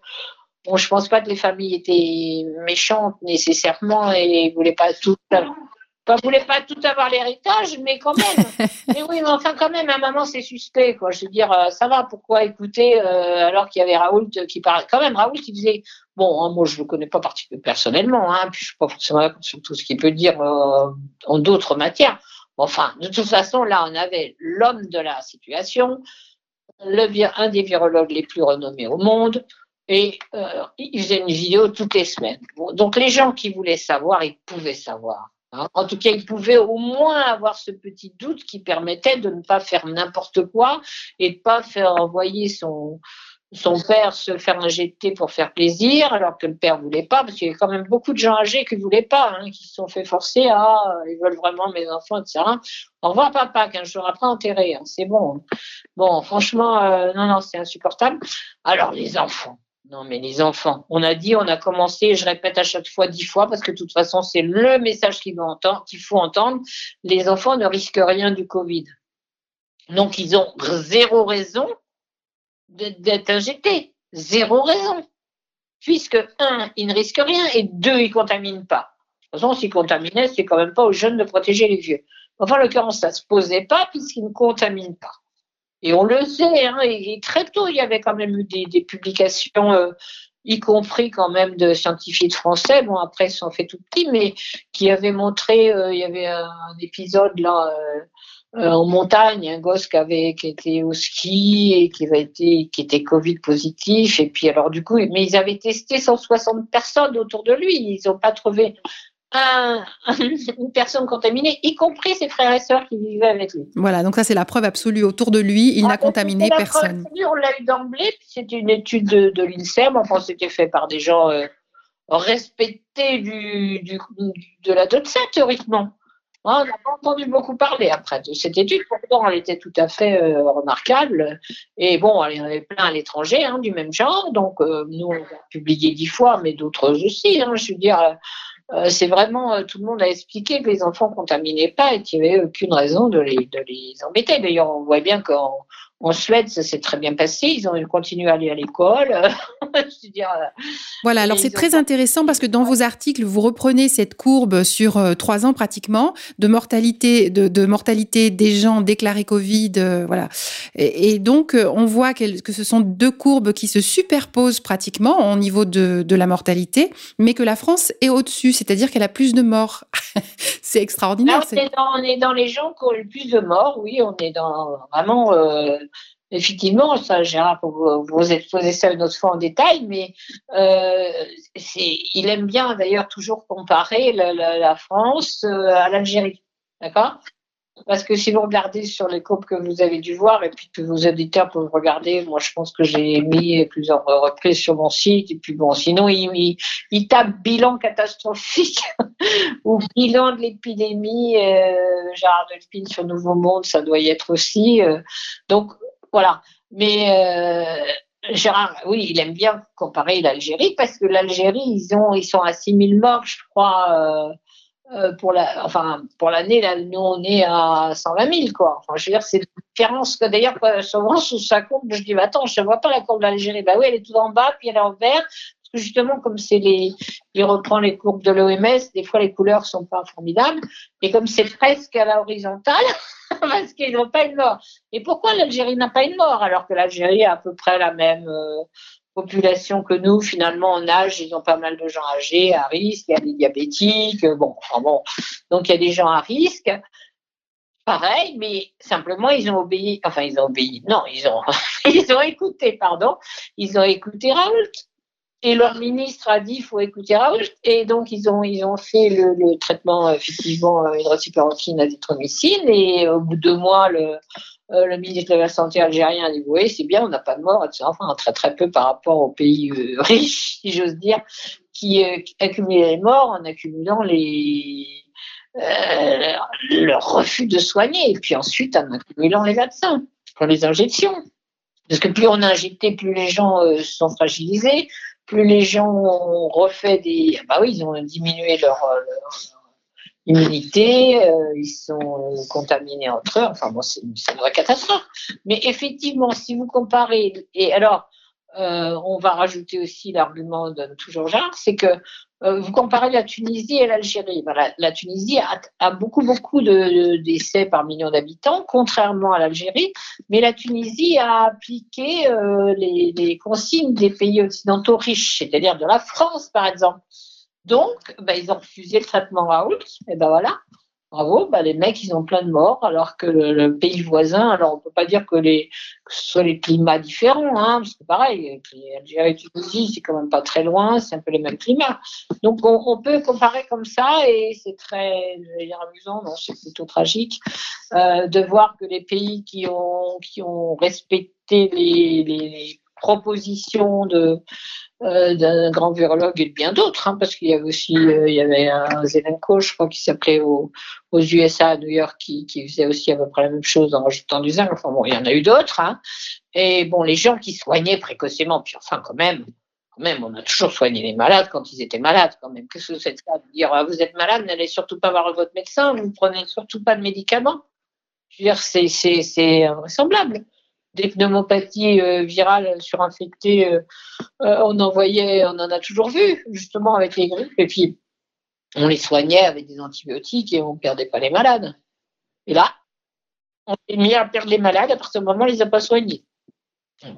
Bon, je pense pas que les familles étaient méchantes nécessairement et voulaient pas tout, pas voulaient pas tout avoir l'héritage, mais quand même. <laughs> mais oui, mais enfin quand même, à un moment c'est suspect, quoi. Je veux dire, euh, ça va, pourquoi écouter euh, alors qu'il y avait Raoult qui parlait. Quand même, Raoult qui disait, bon, hein, moi je le connais pas particulièrement personnellement, hein, puis je suis pas forcément sur tout ce qu'il peut dire euh, en d'autres matières. Enfin, de toute façon, là, on avait l'homme de la situation, le, un des virologues les plus renommés au monde et euh, il faisait une vidéo toutes les semaines. Bon, donc les gens qui voulaient savoir, ils pouvaient savoir. Hein. En tout cas, ils pouvaient au moins avoir ce petit doute qui permettait de ne pas faire n'importe quoi et de pas faire envoyer son son père se faire injecter pour faire plaisir, alors que le père voulait pas, parce qu'il y a quand même beaucoup de gens âgés qui voulaient pas, hein, qui se sont fait forcer à, ils veulent vraiment mes enfants, etc. Au revoir papa, qu'un jour après enterré, hein, c'est bon. Bon, franchement, euh, non, non, c'est insupportable. Alors les enfants, non, mais les enfants, on a dit, on a commencé, je répète à chaque fois dix fois, parce que de toute façon, c'est le message qu'il faut entendre. Les enfants ne risquent rien du Covid. Donc, ils ont zéro raison d'être injectés. Zéro raison. Puisque, un, ils ne risquent rien, et deux, ils ne contaminent pas. De toute façon, s'ils contaminaient, c'est quand même pas aux jeunes de protéger les vieux. Enfin, en l'occurrence, ça ne se posait pas puisqu'ils ne contaminent pas. Et on le sait, hein, et, très tôt, il y avait quand même eu des, publications, euh, y compris quand même de scientifiques français, bon après ils sont fait tout petits, mais qui avaient montré, euh, il y avait un, épisode là euh, en montagne, un gosse qui avait était au ski et qui avait été qui était Covid positif, et puis alors du coup, mais ils avaient testé 160 personnes autour de lui, ils n'ont pas trouvé <laughs> une personne contaminée, y compris ses frères et sœurs qui vivaient avec lui.
Voilà, donc ça c'est la preuve absolue autour de lui, il n'a contaminé personne.
on l'a eu d'emblée, c'était une étude de, de l'INSERM, enfin c'était fait par des gens euh, respectés du, du, de la DOTSA théoriquement. On n'a pas entendu beaucoup parler après de cette étude, pourtant elle était tout à fait euh, remarquable. Et bon, il y en avait plein à l'étranger hein, du même genre, donc euh, nous on a publié dix fois, mais d'autres aussi. Hein, je veux dire, euh, c'est vraiment, euh, tout le monde a expliqué que les enfants contaminaient pas et qu'il n'y avait aucune raison de les, de les embêter. D'ailleurs, on voit bien qu'en en Suède, ça s'est très bien passé. Ils ont continué à aller à l'école. <laughs>
euh, voilà, alors c'est très intéressant parce que dans vos articles, vous reprenez cette courbe sur euh, trois ans pratiquement de mortalité, de, mortalité des gens déclarés Covid. Euh, voilà. Et, donc, on voit que, ce sont deux courbes qui se superposent pratiquement au niveau de, de la mortalité, mais que la France est au-dessus, c'est-à-dire qu'elle a plus de morts. <laughs> c'est extraordinaire.
on, est dans, on, est dans, les gens qui ont le plus de morts, oui, on est dans vraiment effectivement, ça, Gérard, vous, vous exposer ça une autre fois en détail, mais euh, il aime bien d'ailleurs toujours comparer la, France euh, à l'Algérie. D'accord? Parce que si vous regardez sur les courbes que vous avez dû voir et puis que vos auditeurs peuvent regarder, moi je pense que j'ai mis plusieurs reprises sur mon site et puis bon, sinon il, il, tape bilan catastrophique <laughs> ou bilan de l'épidémie, euh, Gérard Delphine sur Nouveau Monde, ça doit y être aussi. Donc voilà. Mais euh, Gérard, oui, il aime bien comparer l'Algérie parce que l'Algérie, ils ont, ils sont à 6000 morts, je crois, euh, euh, pour la, enfin, pour l'année. Là, nous, on est à 120 000, quoi. Enfin, je veux dire, c'est une différence que d'ailleurs, souvent, sous sa courbe, je dis, attends, je ne vois pas la courbe de l'Algérie. Bah oui, elle est tout en bas, puis elle est en vert. Parce que justement, comme c'est les, il reprend les courbes de l'OMS, des fois les couleurs sont pas formidables. Et comme c'est presque à la horizontale, <laughs> <laughs> parce qu'ils n'ont pas une mort. Et pourquoi l'Algérie n'a pas une mort alors que l'Algérie a à peu près la même euh, population que nous? Finalement, en âge, ils ont pas mal de gens âgés à risque, il y a des diabétiques, bon, enfin bon. Donc il y a des gens à risque. Pareil, mais simplement ils ont obéi, enfin ils ont obéi, non, ils ont, <laughs> ils ont écouté, pardon, ils ont écouté Raoult. Et leur ministre a dit il faut écouter Raoult. Et donc, ils ont, ils ont fait le, traitement, effectivement, euh, hydroxychloroquine, azithromycine. Et au bout de deux mois, le, euh, le ministre de la Santé algérien a dit Oui, c'est bien, on n'a pas de mort. Enfin, très, très peu par rapport aux pays euh, <laughs> riches, si j'ose dire, qui, accumulaient les morts en accumulant les. leur refus de soigner, et puis ensuite en accumulant les vaccins pour les injections. Parce que plus on a injecté, plus les gens sont fragilisés, plus les gens ont refait des. Bah oui, ils ont diminué leur, immunité, euh, ils sont contaminés entre eux. Enfin bon, c'est une, vraie catastrophe. Mais effectivement, si vous comparez. Et alors, euh, on va rajouter aussi l'argument de toujours Jean, c'est que euh, vous comparez la Tunisie et l'Algérie. la, Tunisie a, beaucoup, beaucoup de, décès par million d'habitants, contrairement à l'Algérie, mais la Tunisie a appliqué euh, les, consignes des pays occidentaux riches, c'est-à-dire de la France, par exemple. Donc, ben, ils ont refusé le traitement Raoult, et ben voilà, bravo, bah, les mecs, ils ont plein de morts, alors que le, pays voisin, alors on peut pas dire que, les, ce soit les climats différents, hein, parce que pareil, Algérie et Tunisie, c'est quand même pas très loin, c'est un peu les mêmes climats. Donc on, peut comparer comme ça, et c'est très amusant, non, c'est plutôt tragique, euh, de voir que les pays qui ont, respecté les propositions de, euh, d'un grand virologue et de bien d'autres, hein, parce qu'il y avait aussi euh, il y avait un Zelenko, je crois, qui s'appelait aux, USA à New York, qui, qui, faisait aussi à peu près la même chose en rajoutant du zinc. Enfin bon, il y en a eu d'autres. Hein. Et bon, les gens qui soignaient précocement, puis enfin quand même, quand même, on a toujours soigné les malades quand ils étaient malades, quand même. Qu'est-ce que c'est ça de dire vous êtes malade, n'allez surtout pas voir votre médecin, vous ne prenez surtout pas de médicaments. Je veux dire, c'est invraisemblable des pneumopathies euh, virales surinfectées, euh, euh, on en voyait, on en a toujours vu, justement avec les grippes. Et puis, on les soignait avec des antibiotiques et on ne perdait pas les malades. Et là, on s'est mis à perdre les malades à partir du moment où on ne les a pas soignés.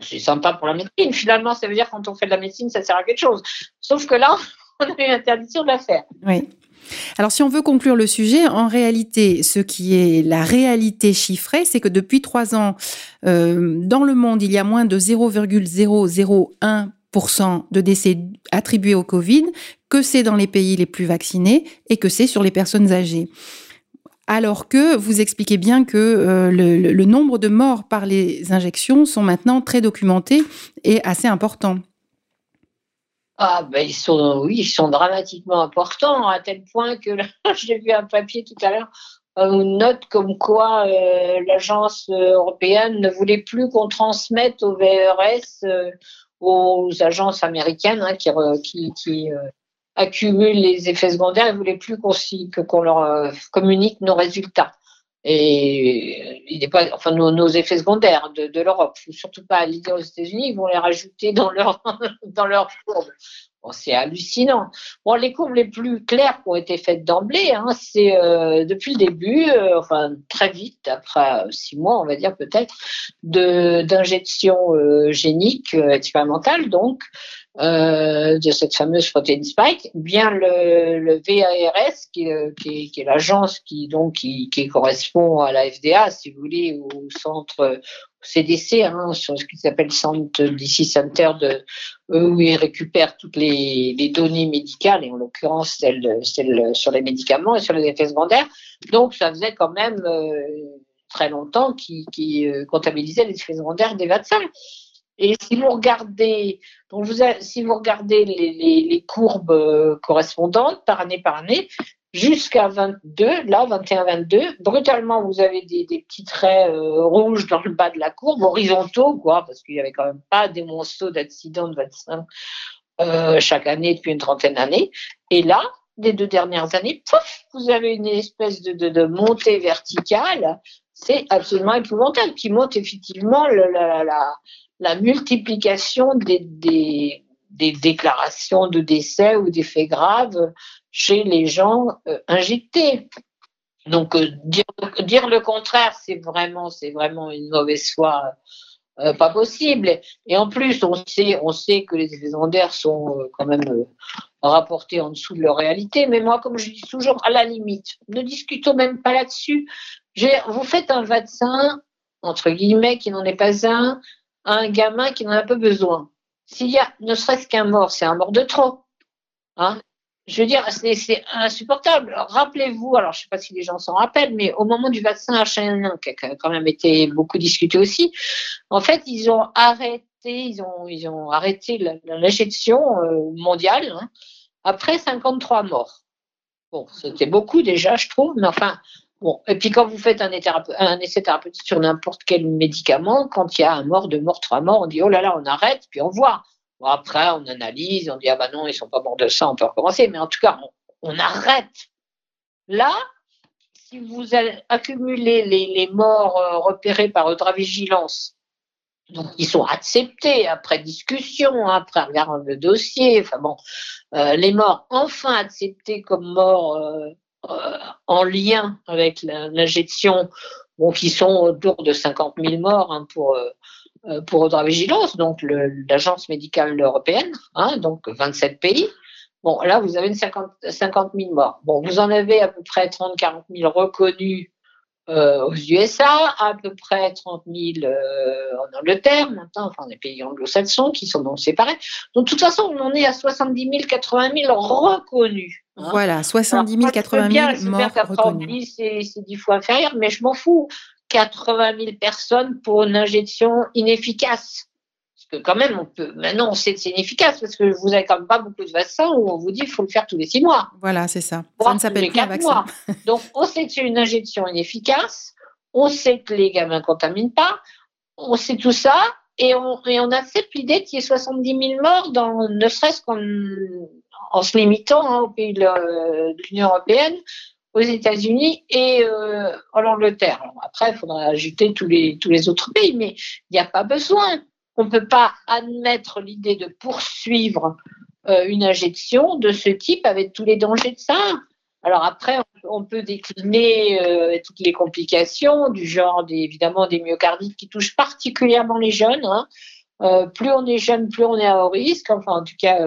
C'est sympa pour la médecine. Finalement, ça veut dire quand on fait de la médecine, ça sert à quelque chose. Sauf que là, on a interdiction de la faire.
Oui. Alors si on veut conclure le sujet, en réalité, ce qui est la réalité chiffrée, c'est que depuis trois ans, euh, dans le monde, il y a moins de 0,001% de décès attribués au Covid, que c'est dans les pays les plus vaccinés et que c'est sur les personnes âgées. Alors que vous expliquez bien que euh, le, nombre de morts par les injections sont maintenant très documentés et assez importants.
Ah, ben ils sont, oui, ils sont dramatiquement importants, à tel point que <laughs> j'ai vu un papier tout à l'heure, une note comme quoi euh, l'agence européenne ne voulait plus qu'on transmette au VRS, euh, aux agences américaines hein, qui, qui, qui euh, accumulent les effets secondaires, elle voulait plus qu'on qu'on leur communique nos résultats et il n'est pas, enfin, nos, effets secondaires de, l'Europe, surtout pas à l'idée aux États-Unis, ils vont les rajouter dans leur, <laughs> dans leur courbe. C'est hallucinant. Bon, les courbes les plus claires qui ont été faites d'emblée, hein, c'est euh, depuis le début, euh, enfin très vite, après euh, six mois, on va dire peut-être, d'injection génique expérimentale, donc euh, de cette fameuse protéine spike, bien le, le VARS, qui, qui, qui est l'agence qui, donc, qui, qui, correspond à la FDA, si vous voulez, au centre CDC, hein, sur ce qui s'appelle Centre DC Center, de, où ils récupèrent toutes les, les données médicales, et en l'occurrence celles, celles, sur les médicaments et sur les effets secondaires. Donc, ça faisait quand même euh, très longtemps qu'ils qui, euh, comptabilisaient les effets secondaires des vaccins. Et si vous regardez, si vous regardez les, courbes euh, correspondantes par année par année, jusqu'à 22, là, 21-22, brutalement, vous avez des, petits traits euh, rouges dans le bas de la courbe, horizontaux, quoi, parce qu'il n'y avait quand même pas des monceaux d'accidents de vaccins euh, chaque année depuis une trentaine d'années. Et là, les deux dernières années, pouf, vous avez une espèce de, montée verticale. C'est absolument épouvantable, qui montre effectivement la, la la multiplication des, déclarations de décès ou d'effets graves chez les gens euh, injectés. Donc euh, dire, le contraire, c'est vraiment, vraiment une mauvaise foi, euh, pas possible. Et en plus, on sait, on sait que les effets secondaires sont quand même rapportés en dessous de leur réalité. Mais moi, comme je dis toujours, à la limite, ne discutons même pas là-dessus. Vous faites un vaccin entre guillemets qui n'en est pas un, un gamin qui en a un peu besoin. S'il y a ne serait-ce qu'un mort, c'est un mort de trop. Hein je veux dire, c'est insupportable. Rappelez-vous, alors je ne sais pas si les gens s'en rappellent, mais au moment du vaccin H1N1, qui a quand même été beaucoup discuté aussi, en fait, ils ont arrêté, ils ont, ils ont arrêté l'injection euh, mondiale hein, après 53 morts. Bon, c'était beaucoup déjà, je trouve, mais enfin, Bon, et puis quand vous faites un, essai thérapeutique sur n'importe quel médicament, quand il y a un mort, deux morts, trois morts, on dit oh là là, on arrête, puis on voit. Bon, après, on analyse, on dit ah bah non, ils sont pas morts de ça, on peut recommencer. Mais en tout cas, on, arrête. Là, si vous accumulez les, les morts euh, repérés par vigilance, donc ils sont acceptés après discussion, après regard le dossier, enfin bon, euh, les morts enfin acceptés comme morts euh, en lien avec l'injection, bon, qui sont autour de 50 000 morts hein, pour, euh, euh, pour Vigilance, donc l'agence médicale européenne, hein, donc 27 pays. Bon, là, vous avez une 50, 50 000 morts. Bon, vous en avez à peu près 30-40 000 reconnus euh, aux USA, à peu près 30 000 euh, en Angleterre, maintenant, enfin des pays anglo-saxons qui sont donc séparés. Donc de toute façon, on en est à 70 000, 80 000 reconnus.
Hein. Voilà, 70 000, 80 000 morts reconnus.
C'est 10 fois inférieur, mais je m'en fous. 80 000 personnes pour une injection inefficace. Parce que quand même, on peut, maintenant, on sait que c'est inefficace parce que vous n'avez quand même pas beaucoup de vaccins où on vous dit qu'il faut le faire tous les six mois.
Voilà, c'est ça. Ça ne s'appelle pas un vaccin.
Donc, on sait que c'est une injection inefficace. On sait que les gamins ne contaminent pas. On sait tout ça. Et on, et on accepte l'idée qu'il y ait 70 000 morts, dans, ne serait-ce qu'en en se limitant hein, aux pays de l'Union européenne, aux États-Unis et euh, en Angleterre. après, il faudra ajouter tous les, autres pays, mais il n'y a pas besoin. On ne peut pas admettre l'idée de poursuivre euh, une injection de ce type avec tous les dangers de ça. Alors après, on peut décliner euh, toutes les complications du genre, des, évidemment, des myocardites qui touchent particulièrement les jeunes. Hein. Euh, plus on est jeune, plus on est à haut risque. Enfin, en tout cas,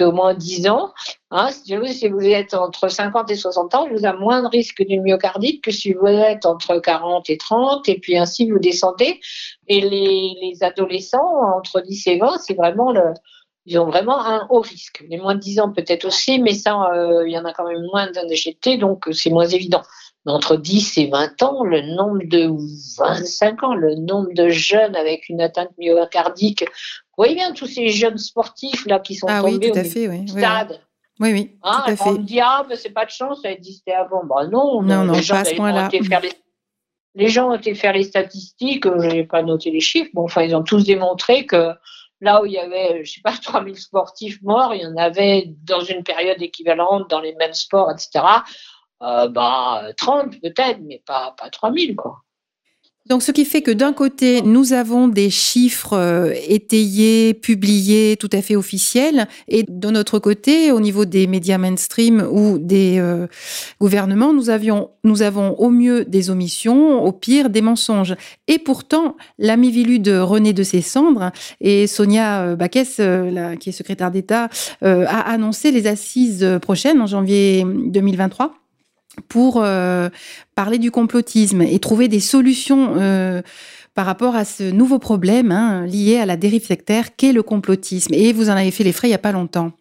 au moins 10 ans. Hein, si vous êtes entre 50 et 60 ans, vous avez moins de risque d'une myocardite que si vous êtes entre 40 et 30, et puis ainsi vous descendez. Et les, les adolescents, entre 10 et 20, c'est vraiment le, ils ont vraiment un haut risque. Les moins de 10 ans peut-être aussi, mais ça, euh, il y en a quand même moins d'injectés, donc c'est moins évident. Mais entre 10 et 20 ans, le nombre de 25 ans, le nombre de jeunes avec une atteinte myocardique voyez bien tous ces jeunes sportifs là qui sont
ah,
tombés
oui, tout à fait, oui.
stade.
Oui, oui.
Hein,
tout à fait.
On me dit ah mais c'est pas de chance, ça existait avant. Bah non,
non, non,
les gens,
pas à ce point-là.
Les... les... gens ont été faire les statistiques, je n'ai pas noté les chiffres, bon enfin ils ont tous démontré que là où il y avait, je sais pas, <laughs> 3000 sportifs morts, il y en avait dans une période équivalente dans les mêmes sports, etc. Euh, bah 30 peut-être, mais pas, pas 3000 quoi.
Donc, ce qui fait que d'un côté, nous avons des chiffres euh, étayés, publiés, tout à fait officiels, et de notre côté, au niveau des médias mainstream ou des euh, gouvernements, nous avions, nous avons au mieux des omissions, au pire des mensonges. Et pourtant, l'ami Vilu de René de Cendres et Sonia euh, Baquès, qui est secrétaire d'État, a annoncé les assises prochaines en janvier 2023 pour euh, parler du complotisme et trouver des solutions euh, par rapport à ce nouveau problème hein, lié à la dérive sectaire qu'est le complotisme. Et vous en avez fait les frais il n'y a pas longtemps.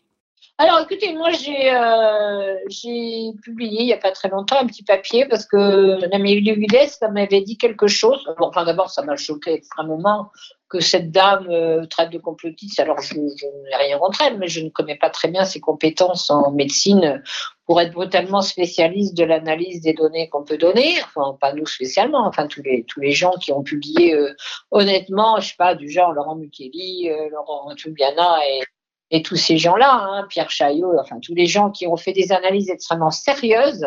Alors écoutez, moi j'ai euh, publié il n'y a pas très longtemps un petit papier parce que l'ami Lugudes ça m'avait dit quelque chose. Bon, enfin d'abord ça m'a choqué extrêmement que cette dame euh, traite de complotiste. Alors, je, n'ai rien contre elle, mais je ne connais pas très bien ses compétences en médecine pour être brutalement spécialiste de l'analyse des données qu'on peut donner. Enfin, pas nous spécialement, enfin, tous les, tous les gens qui ont publié euh, honnêtement, je sais pas, du genre Laurent Mukeli, euh, Laurent Toubiana et, et tous ces gens-là, hein, Pierre Chaillot, enfin, tous les gens qui ont fait des analyses extrêmement sérieuses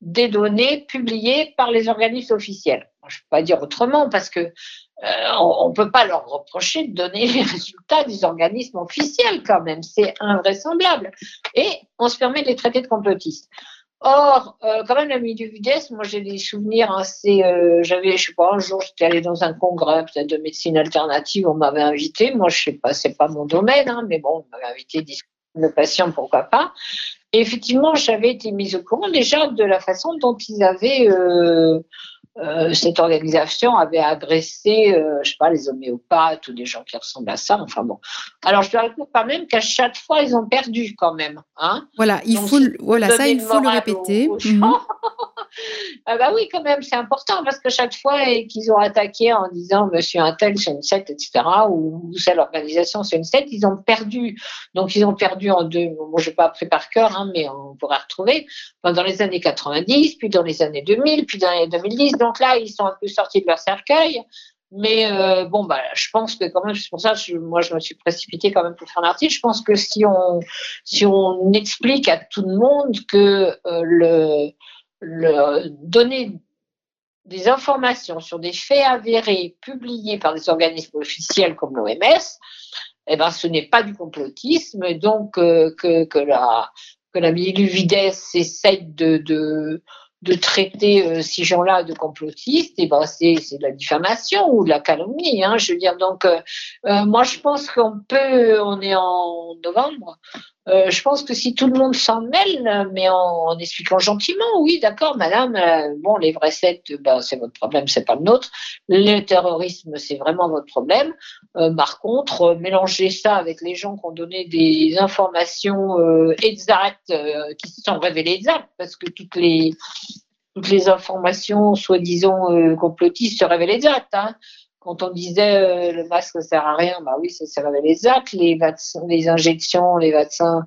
des données publiées par les organismes officiels. Je ne peux pas dire autrement parce que euh, on ne peut pas leur reprocher de donner <laughs> les résultats des organismes officiels quand même. C'est invraisemblable. Et on se permet de les traiter de complotistes. Or, euh, quand même, la du Vides, moi j'ai des souvenirs assez. Euh, j'avais, je sais pas, un jour j'étais allée dans un congrès peut-être de médecine alternative, on m'avait invité. Moi, je sais pas, c'est pas mon domaine, hein, mais bon, on m'avait invité discuter le patient, pourquoi pas. Et effectivement, j'avais été mise au courant déjà de la façon dont ils avaient cette organisation avait agressé, euh, je sais pas, les homéopathes ou des gens qui ressemblent à ça. Enfin bon. Alors je dois répondre quand même qu'à chaque fois ils ont perdu quand même. Hein
voilà, il faut, voilà, ça il faut le répéter. Mhm. <laughs>
ah bah oui, quand même, c'est important parce que chaque fois qu'ils ont attaqué en disant Monsieur Intel c'est une secte, etc. ou c'est l'organisation c'est une secte, ils ont perdu. Donc ils ont perdu en deux. Bon, je n'ai pas appris par cœur, hein, mais on pourra retrouver pendant les années 90, puis dans les années 2000, puis dans les années 2010 donc là, ils sont un peu sortis de leur cercueil. Mais euh, bon, bah, je pense que quand même, c'est pour ça que moi, je me suis précipitée quand même pour faire un article. Je pense que si on, si on explique à tout le monde que euh, le, donner des informations sur des faits avérés publiés par des organismes officiels comme l'OMS, eh ben, ce n'est pas du complotisme. Donc, euh, que, la, que la essaye de, de traiter euh, ces gens-là de complotistes, et ben c'est de la diffamation ou de la calomnie. Hein, je veux dire, donc euh, moi je pense qu'on peut, on est en novembre, euh, je pense que si tout le monde s'en mêle, mais en, expliquant gentiment, oui, d'accord, madame, euh, bon, les vrais sectes, ben, c'est votre problème, c'est pas le nôtre. Le terrorisme, c'est vraiment votre problème. Euh, par contre, mélanger ça avec les gens qui ont donné des informations exactes, qui se sont révélées exactes, parce que toutes les toutes les informations soi-disant complotistes se révèlent exactes. Hein quand on disait euh, le masque ne sert à rien, bah oui, ça servait les actes, les vaccins, les injections, les vaccins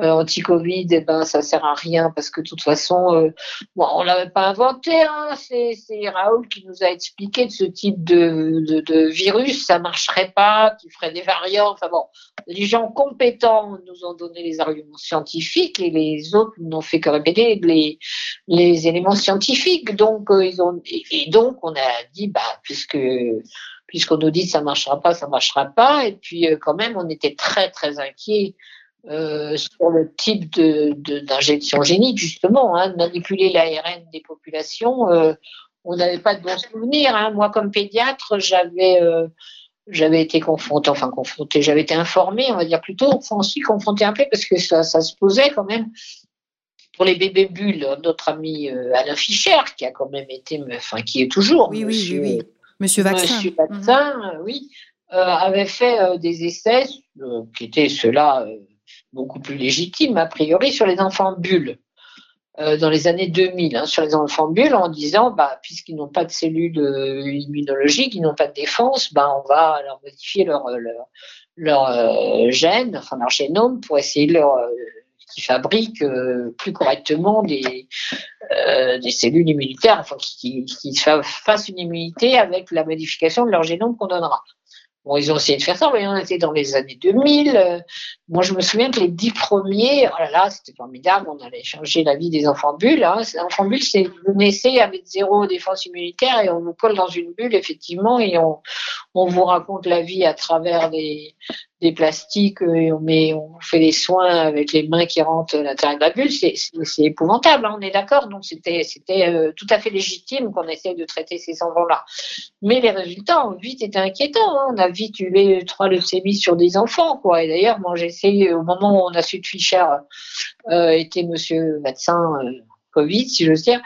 euh, anti-Covid, eh ben ça sert à rien parce que de toute façon, euh, bon, on l'avait pas inventé. Hein, c'est, Raoul qui nous a expliqué que ce type de, de, de virus, ça marcherait pas, qui ferait des variants. Enfin bon, les gens compétents nous ont donné les arguments scientifiques et les autres n'ont fait que répéter les, éléments scientifiques. Donc ils ont et donc on a dit bah puisque puisqu'on nous dit ça marchera pas, ça marchera pas. Et puis euh, quand même, on était très très inquiets euh, sur le type de, d'injection génique justement, hein, de manipuler l'ARN des populations. Euh, on n'avait pas de bons souvenirs. Hein. Moi, comme pédiatre, j'avais j'avais été confrontée, enfin confrontée, j'avais été informée, on va dire plutôt, enfin aussi confrontée un peu parce que ça, ça se posait quand même pour les bébés bulles, notre ami Alain Fischer, qui a quand même été, enfin qui est toujours,
oui, oui, oui, Monsieur Vaccin.
Monsieur Vaccin, mhm. oui, euh, avait fait euh, des essais euh, qui étaient ceux-là beaucoup plus légitimes, a priori, sur les enfants bulles. Dans les années 2000, hein, sur les enfants bulles, en disant, bah, puisqu'ils n'ont pas de cellules immunologiques, ils n'ont pas de défense, bah, on va leur modifier leur, leur, leur gène, enfin leur génome, pour essayer de leur fabriquent euh, plus correctement des, euh, des cellules immunitaires, enfin, qui, qui, fassent une immunité avec la modification de leur génome qu'on donnera. Bon, ils ont essayé de faire ça, mais on était dans les années 2000. Euh, moi, je me souviens que les dix premiers, oh là là, c'était formidable, on allait changer la vie des enfants bulles. Hein. Les enfants bulles, c'est vous naissez avec zéro défense immunitaire et on vous colle dans une bulle, effectivement, et on, on vous raconte la vie à travers des, des plastiques euh, et on, fait des soins avec les mains qui rentrent à l'intérieur de la bulle, c'est épouvantable, hein, on est d'accord. Donc c'était euh, tout à fait légitime qu'on essaye de traiter ces enfants-là. Mais les résultats ont vite été inquiétants. Hein. On a vite eu trois leucémies sur des enfants. Quoi. Et d'ailleurs, moi j'ai essayé, au moment où on a su de Fischer euh, était monsieur médecin. Euh, Covid, si j'ose dire,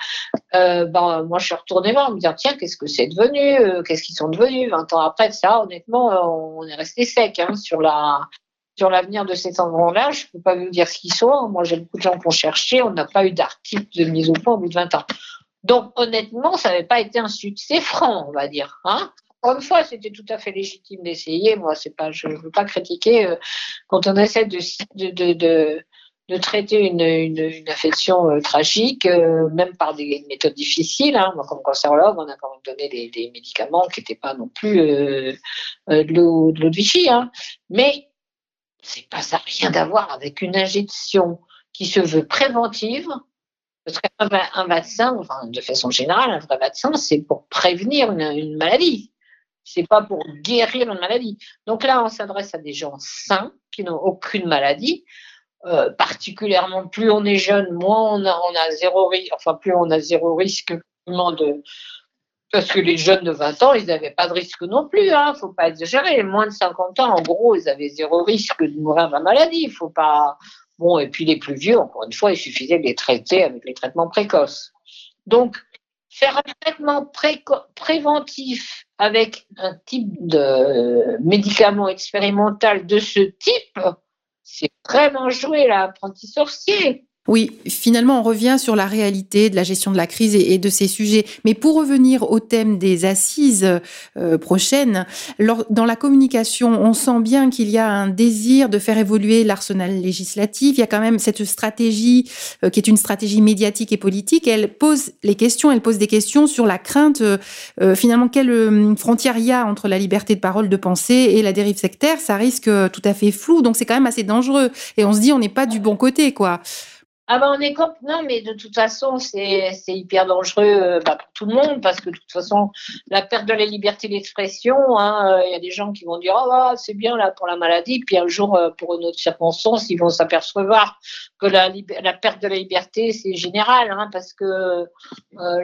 euh, ben, moi je suis retournée voir, me dire tiens, qu'est-ce que c'est devenu, euh, qu'est-ce qu'ils sont devenus 20 ans après, ça, honnêtement, euh, on est resté sec hein, sur la sur l'avenir de ces enfants-là. Je ne peux pas vous dire ce qu'ils sont. Moi, j'ai beaucoup de gens qui ont cherché, on n'a pas eu d'article de mise au point au bout de 20 ans. Donc, honnêtement, ça n'avait pas été un succès franc, on va dire. Hein encore une fois, c'était tout à fait légitime d'essayer. Moi, c'est pas, je ne veux pas critiquer quand on essaie de traiter une, une, affection euh, tragique, euh, même par des méthodes difficiles. Hein. Moi, comme cancérologue, on a quand même donné des, des médicaments qui n'étaient pas non plus euh, de l'eau de Vichy. Hein. Mais c'est pas ça rien à voir avec une injection qui se veut préventive. Parce qu'un un vaccin, enfin, de façon générale, un vrai vaccin, c'est pour prévenir une, une maladie. C'est pas pour guérir une maladie. Donc là, on s'adresse à des gens sains qui n'ont aucune maladie. Euh, particulièrement plus on est jeune, moins on a, on a zéro risque, enfin plus on a zéro risque de parce que les jeunes de 20 ans, ils n'avaient pas de risque non plus, hein, faut pas exagérer. Moins de 50 ans, en gros, ils avaient zéro risque de mourir de la maladie. Faut pas. Bon, et puis les plus vieux, encore une fois, il suffisait de les traiter avec les traitements précoces. Donc, faire un traitement préventif avec un type de médicament expérimental de ce type, c'est vraiment joué l'apprenti sorcier.
Oui, finalement, on revient sur la réalité de la gestion de la crise et, de ces sujets. Mais pour revenir au thème des assises euh, prochaines, dans la communication, on sent bien qu'il y a un désir de faire évoluer l'arsenal législatif. Il y a quand même cette stratégie euh, qui est une stratégie médiatique et politique. Elle pose les questions, elle pose des questions sur la crainte, euh, finalement, quelle frontière il y a entre la liberté de parole, de pensée et la dérive sectaire. Ça risque tout à fait flou, donc c'est quand même assez dangereux. Et on se dit, on n'est pas du bon côté, quoi.
Ah ben on est comme non mais de toute façon c'est hyper dangereux euh, bah, pour tout le monde parce que de toute façon la perte de la liberté d'expression hein, euh, il y a des gens qui vont dire oh c'est bien là pour la maladie puis un jour euh, pour une autre circonstance ils vont s'apercevoir que la, la perte de la liberté c'est général hein, parce que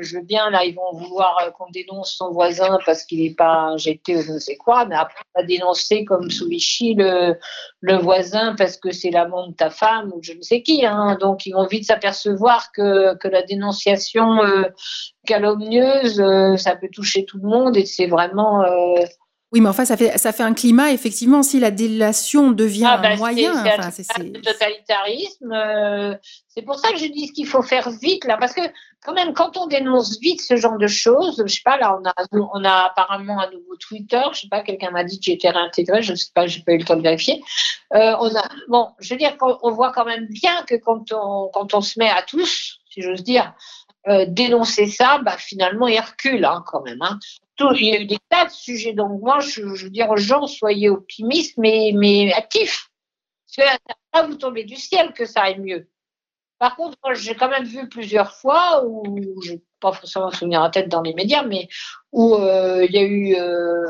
je veux bien là ils vont vouloir qu'on dénonce son voisin parce qu'il n'est pas injecté ou je ne sais quoi mais après on va dénoncer comme sous Vichy le, le voisin parce que c'est l'amant de ta femme ou je ne sais qui hein, donc ils vont vite s'apercevoir que, que la dénonciation euh, calomnieuse, euh, ça peut toucher tout le monde et c'est vraiment, euh,
Oui, mais enfin, ça fait, ça fait un climat, effectivement, si la délation devient ah, un bah, moyen.
C'est enfin, totalitarisme. Euh, c'est pour ça que je dis qu'il faut faire vite, là, parce que quand même, quand on dénonce vite ce genre de choses, je sais pas, là, on a, on a apparemment un nouveau Twitter, je sais pas, quelqu'un m'a dit que j'étais réintégré, je sais pas, j'ai pas eu le temps de vérifier. Euh, on a, bon, je veux dire, on voit quand même bien que quand on, quand on se met à tous, si j'ose dire, euh, dénoncer ça, bah, finalement, il recule hein, quand même. Hein. Il y a eu des tas de sujets. Donc, moi, je, veux dire aux gens, soyez optimistes, mais, mais actifs. Parce que va pas vous tomber du ciel que ça aille mieux. Par contre, j'ai quand même vu plusieurs fois où, je pas forcément souvenir en tête dans les médias, mais où euh, il y a eu, euh,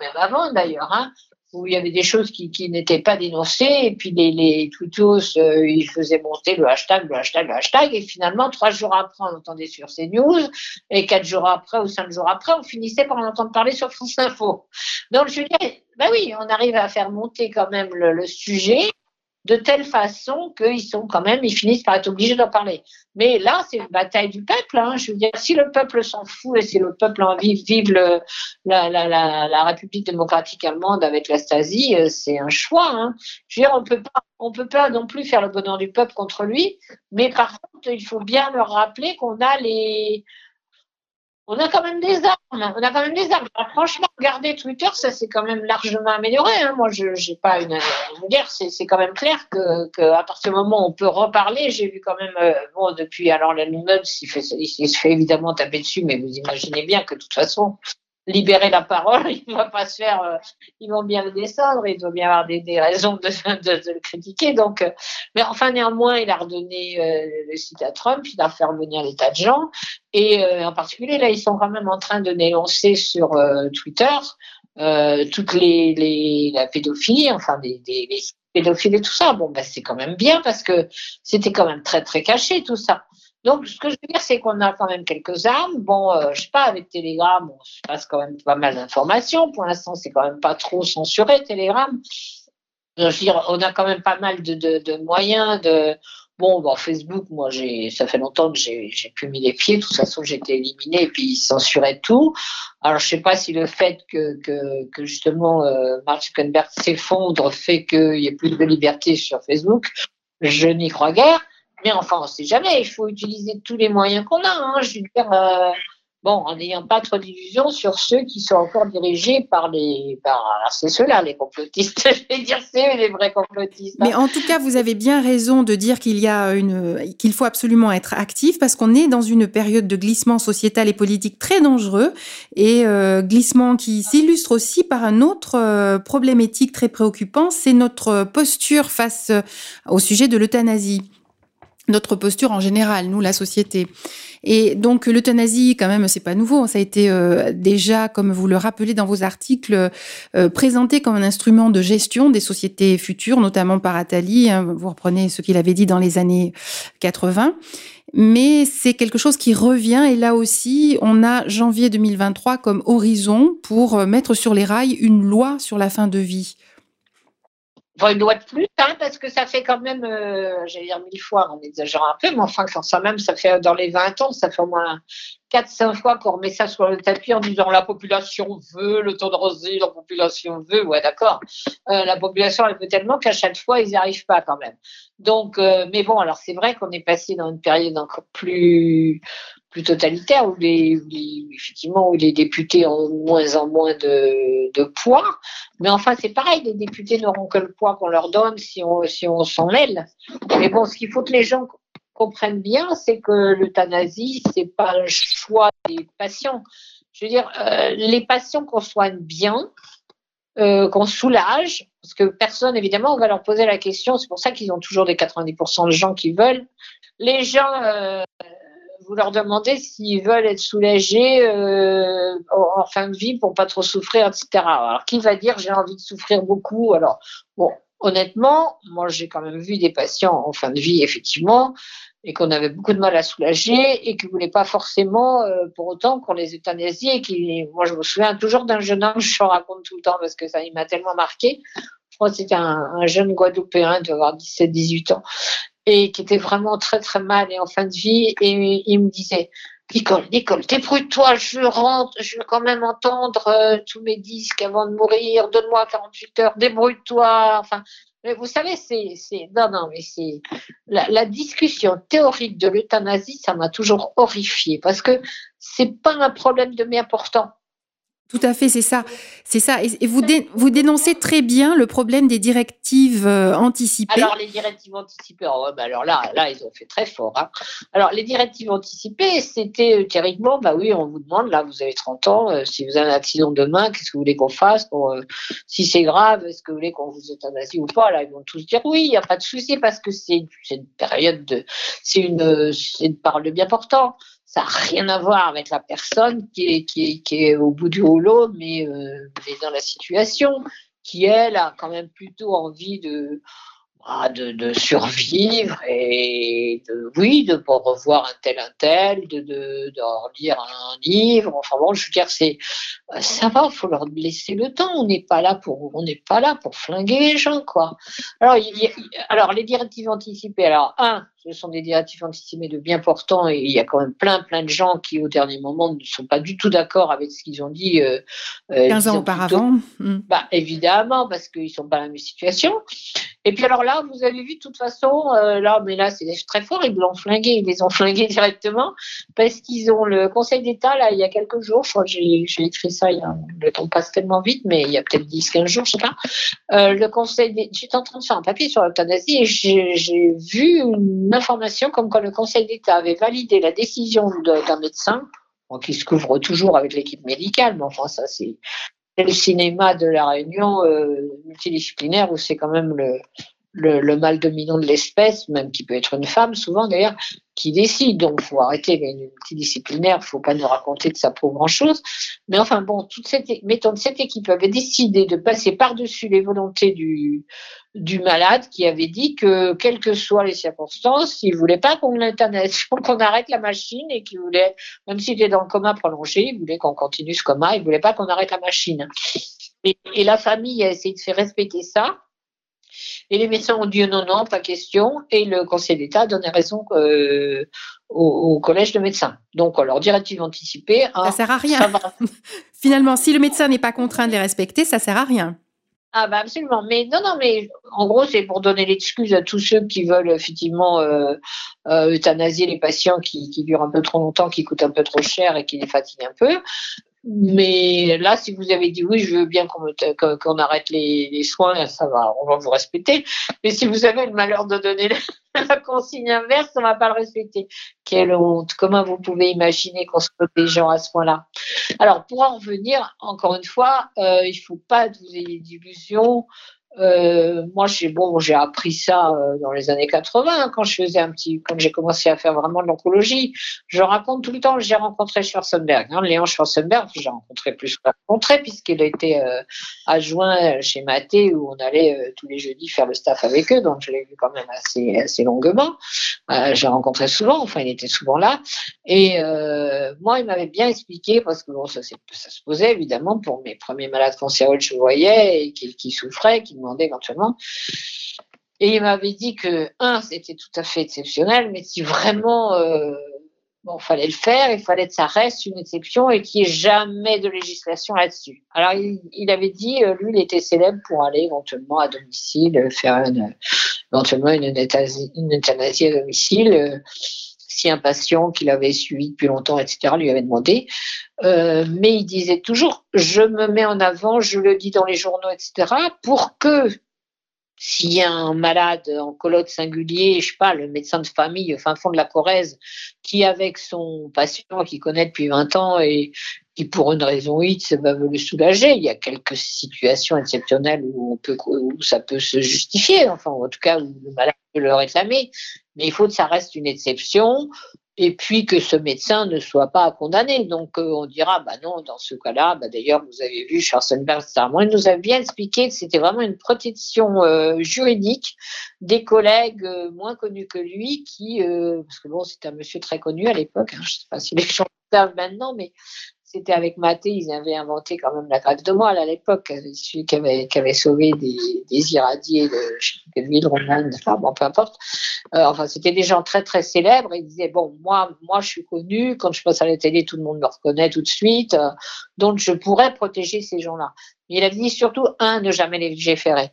même avant d'ailleurs, hein, où il y avait des choses qui, n'étaient pas dénoncées, et puis les, les twittos, euh, ils faisaient monter le hashtag, le hashtag, le hashtag, et finalement, trois jours après, on entendait sur CNews, et quatre jours après ou cinq jours après, on finissait par en entendre parler sur France Info. Donc, je dirais, ben oui, on arrive à faire monter quand même le sujet, de telle façon qu'ils sont quand même, ils finissent par être obligés d'en parler. Mais là, c'est une bataille du peuple. Hein. Je veux dire, si le peuple s'en fout et si le peuple en vive, vive la, la, la, la, République démocratique allemande avec la Stasi, euh, c'est un choix. Hein. Je veux dire, on peut pas, on peut pas non plus faire le bonheur du peuple contre lui. Mais par contre, il faut bien leur rappeler qu'on a les, on a quand même des armes. On a quand même des armes. franchement, regardez Twitter, ça s'est quand même largement amélioré. Hein. Moi, je n'ai pas une. guerre. c'est quand même clair que, que, à partir du moment où on peut reparler, j'ai vu quand même. Euh, bon, depuis alors la il, fait, il se fait évidemment taper dessus, mais vous imaginez bien que de toute façon, libérer la parole, <laughs> il va pas se faire, euh, ils vont bien le descendre, il doit bien avoir des, des raisons de, de, le critiquer. Donc, euh, mais enfin néanmoins, il a redonné euh, le site à Trump, il a fait revenir des tas de gens, et en particulier là, ils sont quand même en train de dénoncer sur Twitter toutes les, les, la pédophilie, enfin des, des les pédophiles et tout ça. Bon, ben c'est quand même bien parce que c'était quand même très très caché tout ça. Donc, ce que je veux dire, c'est qu'on a quand même quelques armes. Bon, euh, je sais pas, avec Telegram, on se passe quand même pas mal d'informations. Pour l'instant, c'est quand même pas trop censuré, Telegram. Je veux dire, on a quand même pas mal de, de, de moyens de. Bon, bon, Facebook, moi, ça fait longtemps que j'ai, j'ai plus mis les pieds. De toute façon, été éliminée et puis ils censuraient tout. Alors, je sais pas si le fait que, que, que justement euh, Mark Zuckerberg s'effondre fait qu'il y ait plus de liberté sur Facebook. Je n'y crois guère. Mais enfin, on ne sait jamais. Il faut utiliser tous les moyens qu'on a. Hein. Je veux dire, euh, bon, en n'ayant pas trop d'illusions sur ceux qui sont encore dirigés par les. Par, c'est ceux-là, les complotistes. <laughs> Je vais dire, c'est les vrais complotistes.
Hein. Mais en tout cas, vous avez bien raison de dire qu'il y a une, qu'il faut absolument être actif parce qu'on est dans une période de glissement sociétal et politique très dangereux et euh, glissement qui s'illustre aussi par un autre euh, problème éthique très préoccupant, c'est notre posture face au sujet de l'euthanasie notre posture en général, nous, la société. Et donc l'euthanasie, quand même, c'est pas nouveau. Ça a été euh, déjà, comme vous le rappelez dans vos articles, euh, présenté comme un instrument de gestion des sociétés futures, notamment par Attali. Hein, vous reprenez ce qu'il avait dit dans les années 80. Mais c'est quelque chose qui revient et là aussi, on a janvier 2023 comme horizon pour euh, mettre sur les rails une loi sur la fin de vie
une loi de plus, hein, parce que ça fait quand même, euh, j'allais dire mille fois, on exagère un peu, mais enfin, quand ça même, ça fait dans les 20 ans, ça fait au moins 4-5 fois qu'on remet ça sur le tapis en disant la population veut le taux de rosée, la population veut, ouais, d'accord. Euh, la population, elle veut tellement qu'à chaque fois, ils n'y arrivent pas quand même. Donc, euh, mais bon, alors c'est vrai qu'on est passé dans une période encore plus, plus totalitaire où les, effectivement où les députés ont de moins en moins de, de poids. Mais enfin, c'est pareil, les députés n'auront que le poids qu'on leur donne si on, si on s'en mêle. Mais bon, ce qu'il faut que les gens comprennent bien, c'est que l'euthanasie, c'est pas le choix des patients. Je veux dire, euh, les patients qu'on soigne bien, euh, qu'on soulage, parce que personne, évidemment, on va leur poser la question. C'est pour ça qu'ils ont toujours des 90% de gens qui veulent. Les gens, euh, vous leur demandez s'ils veulent être soulagés euh, en fin de vie pour pas trop souffrir, etc. Alors, qui va dire j'ai envie de souffrir beaucoup? Alors, bon, honnêtement, moi j'ai quand même vu des patients en fin de vie, effectivement, et qu'on avait beaucoup de mal à soulager et qui voulaient pas forcément euh, pour autant qu'on les euthanasie et qui, moi je me souviens toujours d'un jeune homme, <laughs> je raconte tout le temps parce que ça il m'a tellement marqué. Je crois que c'était un, un, jeune Guadeloupéen de 17-18 ans et qui était vraiment très très mal et en fin de vie et il me disait Nicole, Nicole, débrouille-toi, je rentre, je veux quand même entendre euh, tous mes disques avant de mourir, donne-moi 48 heures, débrouille-toi. Enfin, mais vous savez, c'est, c'est, non, non, mais c'est la, discussion théorique de l'euthanasie, ça m'a toujours horrifié parce que c'est pas un problème de bien important.
Tout à fait, c'est ça. C'est ça. Et, vous, vous dénoncez très bien le problème des directives euh, anticipées.
Alors, les directives anticipées, oh, bah, alors là, là, ils ont fait très fort. Hein. Alors, les directives anticipées, c'était euh, théoriquement, bah oui, on vous demande, là, vous avez 30 ans, euh, si vous avez un accident demain, qu'est-ce que vous voulez qu'on fasse? Si c'est grave, est-ce que vous voulez qu'on vous euthanasie ou pas? Là, ils vont tous dire oui, il n'y a pas de souci parce que c'est une période de. C'est une, une parole de bien portant ça n'a rien à voir avec la personne qui est, au bout du rouleau, mais, euh, mais dans la situation, qui elle a quand même plutôt envie de, de, de, survivre et de, oui, de revoir un tel, un tel, de, de, de relire un livre. Enfin bon, je veux dire, c'est, ça va, faut leur laisser le temps. On n'est pas là pour, on n'est pas là pour flinguer les gens, quoi. Alors, il alors, les directives anticipées. Alors, un, ce sont des directives anticipées de bien portants et il y a quand même plein, plein de gens qui, au dernier moment, ne sont pas du tout d'accord avec ce qu'ils ont dit. Euh,
15 euh, ans auparavant.
Hmm. Bah, évidemment, parce qu'ils sont pas dans la même situation. Et puis alors là, vous avez vu, de toute façon, euh, là, mais là, c'est très fort, ils l'ont flingué, ils les ont flingués <laughs> directement, parce qu'ils ont le Conseil d'État, là, il y a quelques jours, je crois que j'ai écrit ça, il le temps passe tellement vite, mais il y a peut-être 10, 15 jours, je sais pas. Euh, le Conseil j'étais en train de faire un papier sur l'euthanasie et j'ai vu une information comme quoi le Conseil d'État avait validé la décision d'un médecin, qui se couvre toujours avec l'équipe médicale, mais enfin, ça, c'est le cinéma de la Réunion euh, multidisciplinaire où c'est quand même le, le, le mal dominant de l'espèce, même qui peut être une femme souvent d'ailleurs, qui décide. Donc, faut arrêter les multidisciplinaires, faut pas nous raconter que ça prouve grand-chose. Mais enfin bon, toute cette, mettons, cette équipe avait décidé de passer par-dessus les volontés du, du malade qui avait dit que, quelles que soient les circonstances, il voulait pas qu'on qu'on <laughs> arrête la machine et qu'il voulait, même s'il était dans le coma prolongé, il voulait qu'on continue ce coma, il voulait pas qu'on arrête la machine. Et la famille a essayé de faire respecter ça. Et les médecins ont dit non, non, pas question. Et le Conseil d'État a donné raison euh, au, collège de médecins. Donc, alors, directive anticipée.
Hein, ça sert à rien. <laughs> Finalement, si le médecin n'est pas contraint de les respecter, ça sert à rien.
Ah bah absolument. Mais non, non, mais en gros, c'est pour donner l'excuse à tous ceux qui veulent effectivement euh, euh, euthanasier les patients qui, qui, durent un peu trop longtemps, qui coûtent un peu trop cher et qui les fatiguent un peu. Mais là, si vous avez dit oui, je veux bien qu'on arrête les, soins, ça va, on va vous respecter. Mais si vous avez le malheur de donner la <laughs> consigne inverse, on va pas le respecter. Quelle honte Comment vous pouvez imaginer qu'on se des gens à ce point-là? Alors, pour en revenir, encore une fois, euh, il faut pas vous ayez d'illusions. Euh, moi, j'ai bon, j'ai appris ça euh, dans les années 80 quand je faisais un petit, quand j'ai commencé à faire vraiment de l'oncologie. Je raconte tout le temps. J'ai rencontré Schwarzenberg, hein, Léon Schwarzenberg. J'ai rencontré plus que rencontré puisqu'il était euh, adjoint chez Maté où on allait tous les jeudis faire le staff avec eux. Donc, je l'ai vu quand même assez assez longuement. j'ai rencontré souvent. Enfin, il était souvent là. Et moi, il m'avait bien expliqué parce que bon, ça, ça se posait évidemment pour mes premiers malades cancéreux que je voyais et qui, qui souffraient, qui éventuellement. Et il m'avait dit que, un, c'était tout à fait exceptionnel, mais si vraiment euh, bon, fallait le faire, il fallait que ça reste une exception et qu'il n'y ait jamais de législation là-dessus. Alors, il, avait dit, euh, lui, il était célèbre pour aller éventuellement à domicile, faire une, éventuellement une euthanasie, une euthanasie à domicile. Euh, si un patient qu'il avait suivi depuis longtemps, etc., lui avait demandé. Euh, mais il disait toujours, je me mets en avant, je le dis dans les journaux, etc., pour que s'il y a un malade en colloque singulier, je sais pas, le médecin de famille fin fond de la Corrèze, qui avec son patient qu'il connaît depuis 20 ans et qui pour une raison X va veut le soulager, il y a quelques situations exceptionnelles où ça peut se justifier, enfin en tout cas où le malade peut le réclamer, mais il faut que ça reste une exception et puis que ce médecin ne soit pas condamné. Donc euh, on dira, bah non, dans ce cas-là, bah, d'ailleurs vous avez vu Schwarzenberg, il nous a bien expliqué que c'était vraiment une protection euh, juridique des collègues euh, moins connus que lui, qui, parce que bon, c'était un monsieur très connu à l'époque, hein, je ne sais pas si les gens savent maintenant, mais c'était avec Maté, ils avaient inventé quand même la grève de moelle à l'époque, celui qui avait, qui avait sauvé des, des irradiés de, ville, romane, enfin bon, peu importe. Euh, enfin, c'était des gens très très célèbres. Ils disaient bon, moi, moi, je suis connu. Quand je passe à la télé, tout le monde me reconnaît tout de suite. Euh, donc, je pourrais protéger ces gens-là. Mais il a dit surtout un, ne jamais légiférer.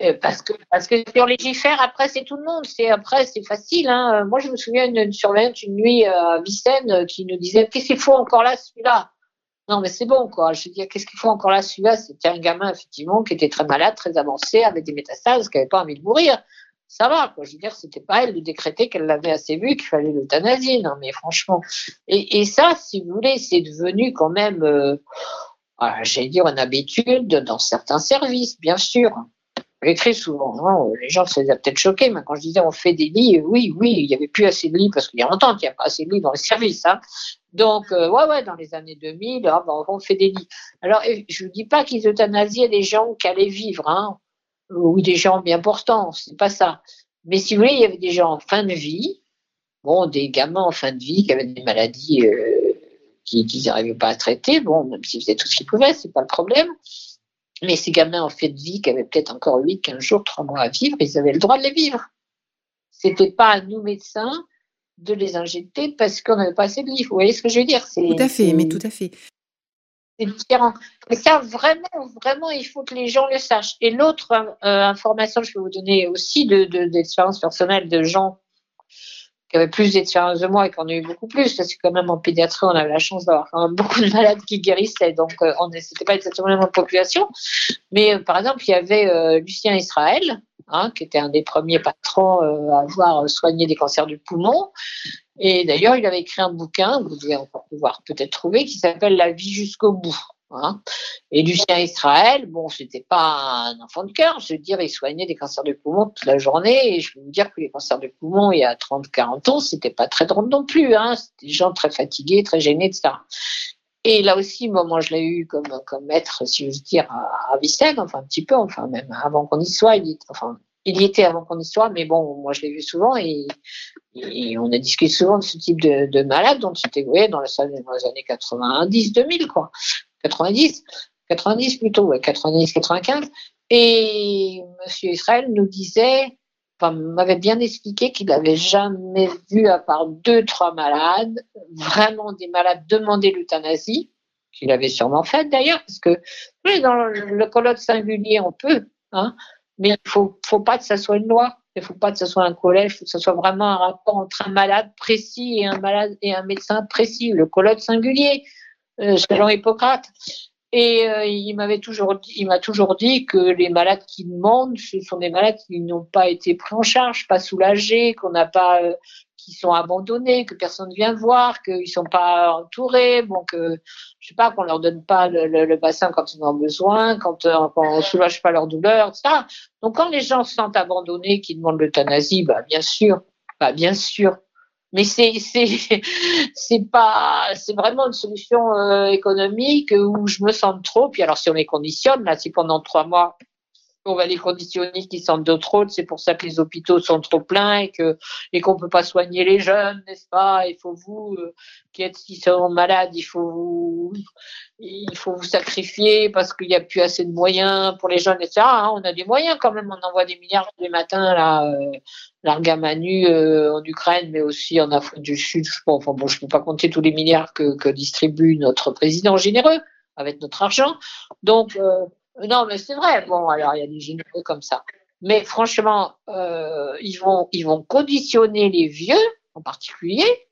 Euh, parce que parce que si on légifère, après c'est tout le monde. C'est après c'est facile. Hein. Moi je me souviens d'une surveillante une nuit à Vicenne qui nous disait qu'est-ce qu'il faut encore là celui-là? Non mais c'est bon quoi. Je veux dire qu'est-ce qu'il faut encore là celui-là? C'était un gamin effectivement qui était très malade, très avancé, avec des métastases, qui n'avait pas envie de mourir. Ça va quoi. Je veux dire c'était pas elle de décréter qu'elle l'avait assez vu qu'il fallait l'euthanasie. Non mais franchement. Et, ça si vous voulez c'est devenu quand même. Euh, J'allais dire une habitude dans certains services, bien sûr. J'écris souvent, hein, les gens ça les a peut-être choqués, mais quand je disais on fait des lits, oui, oui, il n'y avait plus assez de lits parce qu'il y a longtemps qu'il n'y a pas assez de lits dans les <laughs> services. Hein. Donc, euh, ouais, ouais, dans les années 2000, ah, ben, on fait des lits. Alors, je ne dis pas qu'ils euthanasiaient des gens qui allaient vivre, hein, ou des gens bien portants, c'est pas ça. Mais si vous voulez, il y avait des gens en fin de vie, bon, des gamins en fin de vie qui avaient des maladies euh, qu'ils n'arrivaient pas à traiter, bon, même s'ils faisaient tout ce qu'ils pouvaient, c'est pas le problème. Mais ces gamins en fait de vie qui avaient peut-être encore 8, 15 jours, 3 mois à vivre, ils avaient le droit de les vivre. C'était pas à nous médecins de les injecter parce qu'on n'avait pas assez de livres. Vous voyez ce que je veux dire?
Tout à fait, mais tout à fait.
C'est différent. Mais ça, vraiment, vraiment, il faut que les gens le sachent. Et l'autre euh, information que je peux vous donner aussi d'expérience de, personnelle de gens qui avaient plus d'expérience de moi et qu'on a eu beaucoup plus. Parce que quand même en pédiatrie, on avait la chance d'avoir quand même beaucoup de malades qui guérissaient. Donc, euh, on n'était pas exactement la même population. Mais euh, par exemple, il y avait euh, Lucien Israël, hein, qui était un des premiers patrons à avoir soigné des cancers du poumon. Et d'ailleurs, il avait écrit un bouquin, vous devez encore pouvoir peut-être trouver, qui s'appelle La vie jusqu'au bout. Hein. Et Lucien Israël, bon, c'était pas un enfant de cœur, je veux dire, il soignait des cancers de poumon toute la journée, et je peux vous dire que les cancers de poumon, il y a 30, 40 ans, c'était pas très drôle non plus, hein, c'était des gens très fatigués, très gênés, etc. Et là aussi, moi, je l'ai eu comme, comme maître, si veux dire, à, à enfin, un petit peu, enfin, même avant qu'on y soit, il y était avant qu'on y soit, mais bon, moi, je l'ai vu souvent, et, on a discuté souvent de ce type de, de malade, donc c'était, dans, dans les années 90, 2000, quoi. 90, 90 plutôt, ouais, 90, 95. Et M. Israël nous disait, m'avait bien expliqué qu'il n'avait jamais vu, à part deux, trois malades, vraiment des malades demander l'euthanasie, qu'il avait sûrement fait d'ailleurs, parce que dans le colloque singulier, on peut, hein, mais il faut, faut pas que ça soit une loi. Il ne faut pas que ce soit un collège, il faut que ce soit vraiment un rapport entre un malade précis et un malade et un médecin précis. Le colloque singulier, selon Hippocrate. Et euh, il m'avait toujours il m'a toujours dit que les malades qui demandent, ce sont des malades qui n'ont pas été pris en charge, pas soulagés, qu'on n'a pas, euh, qui sont abandonnés, que personne ne vient voir, qu'ils sont pas entourés, bon que je sais pas, qu'on leur donne pas le, le, bassin quand ils en ont besoin, quand, euh, on soulage pas leur douleur, ça. Donc quand les gens se sentent abandonnés, qui demandent l'euthanasie, bah bien sûr, bah bien sûr, mais c'est c'est <laughs> c'est pas c'est vraiment une solution euh, économique où je me sens trop. Puis alors si on les conditionne là, si pendant trois mois on va les conditionner qui sentent de trop, c'est pour ça que les hôpitaux sont trop pleins et que et qu'on peut pas soigner les jeunes, n'est-ce pas? Il faut vous euh, qui êtes qui sont malades, il faut vous il faut vous sacrifier parce qu'il n'y a plus assez de moyens pour les jeunes, etc. Hein, on a des moyens quand même, on envoie des milliards tous les matins là, euh, l'Argamanu euh, en Ukraine, mais aussi en Afrique du Sud. Je ne peux pas compter tous les milliards que, que distribue notre président généreux avec notre argent. Donc euh, non, mais c'est vrai. Bon, alors il y a des généreux comme ça. Mais franchement, euh, ils, vont, ils vont conditionner les vieux, en particulier,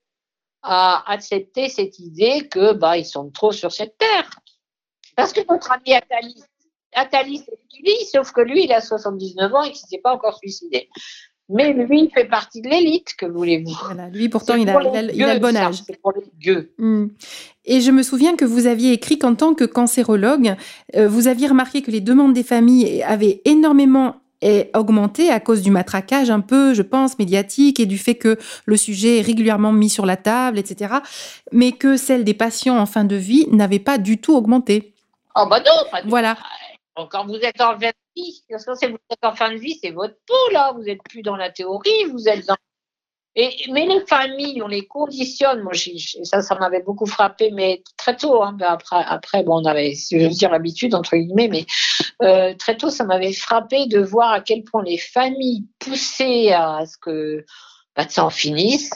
à accepter cette idée que bah, ils sont trop sur cette terre. Parce que notre ami Athalie, Athalie c'est sauf que lui, il a 79 ans et qu'il ne s'est pas encore suicidé. Mais lui, il fait partie de l'élite, que voulez-vous?
Voilà, Lui, pourtant, il a, il, a, le bon âge.
C'est pour les gueux.
Hmm. Et je me souviens que vous aviez écrit qu'en tant que cancérologue, euh, vous aviez remarqué que les demandes des familles avaient énormément eh, augmenté à cause du matraquage un peu, je pense, médiatique et du fait que le sujet est régulièrement mis sur la table, etc. Mais que celle des patients en fin de vie n'avait pas du tout augmenté.
Oh bah non, pas
du Voilà.
Quand vous êtes en que fin de vie, c'est votre peau, là. Vous n'êtes plus dans la théorie, vous êtes dans. Mais les familles, on les conditionne. Moi, ça, ça m'avait beaucoup frappé, mais très tôt. Hein, après, après, bon, on avait, je veux dire, l'habitude entre guillemets, mais euh, très tôt, ça m'avait frappé de voir à quel point les familles poussaient à ce que bah, ça en finisse,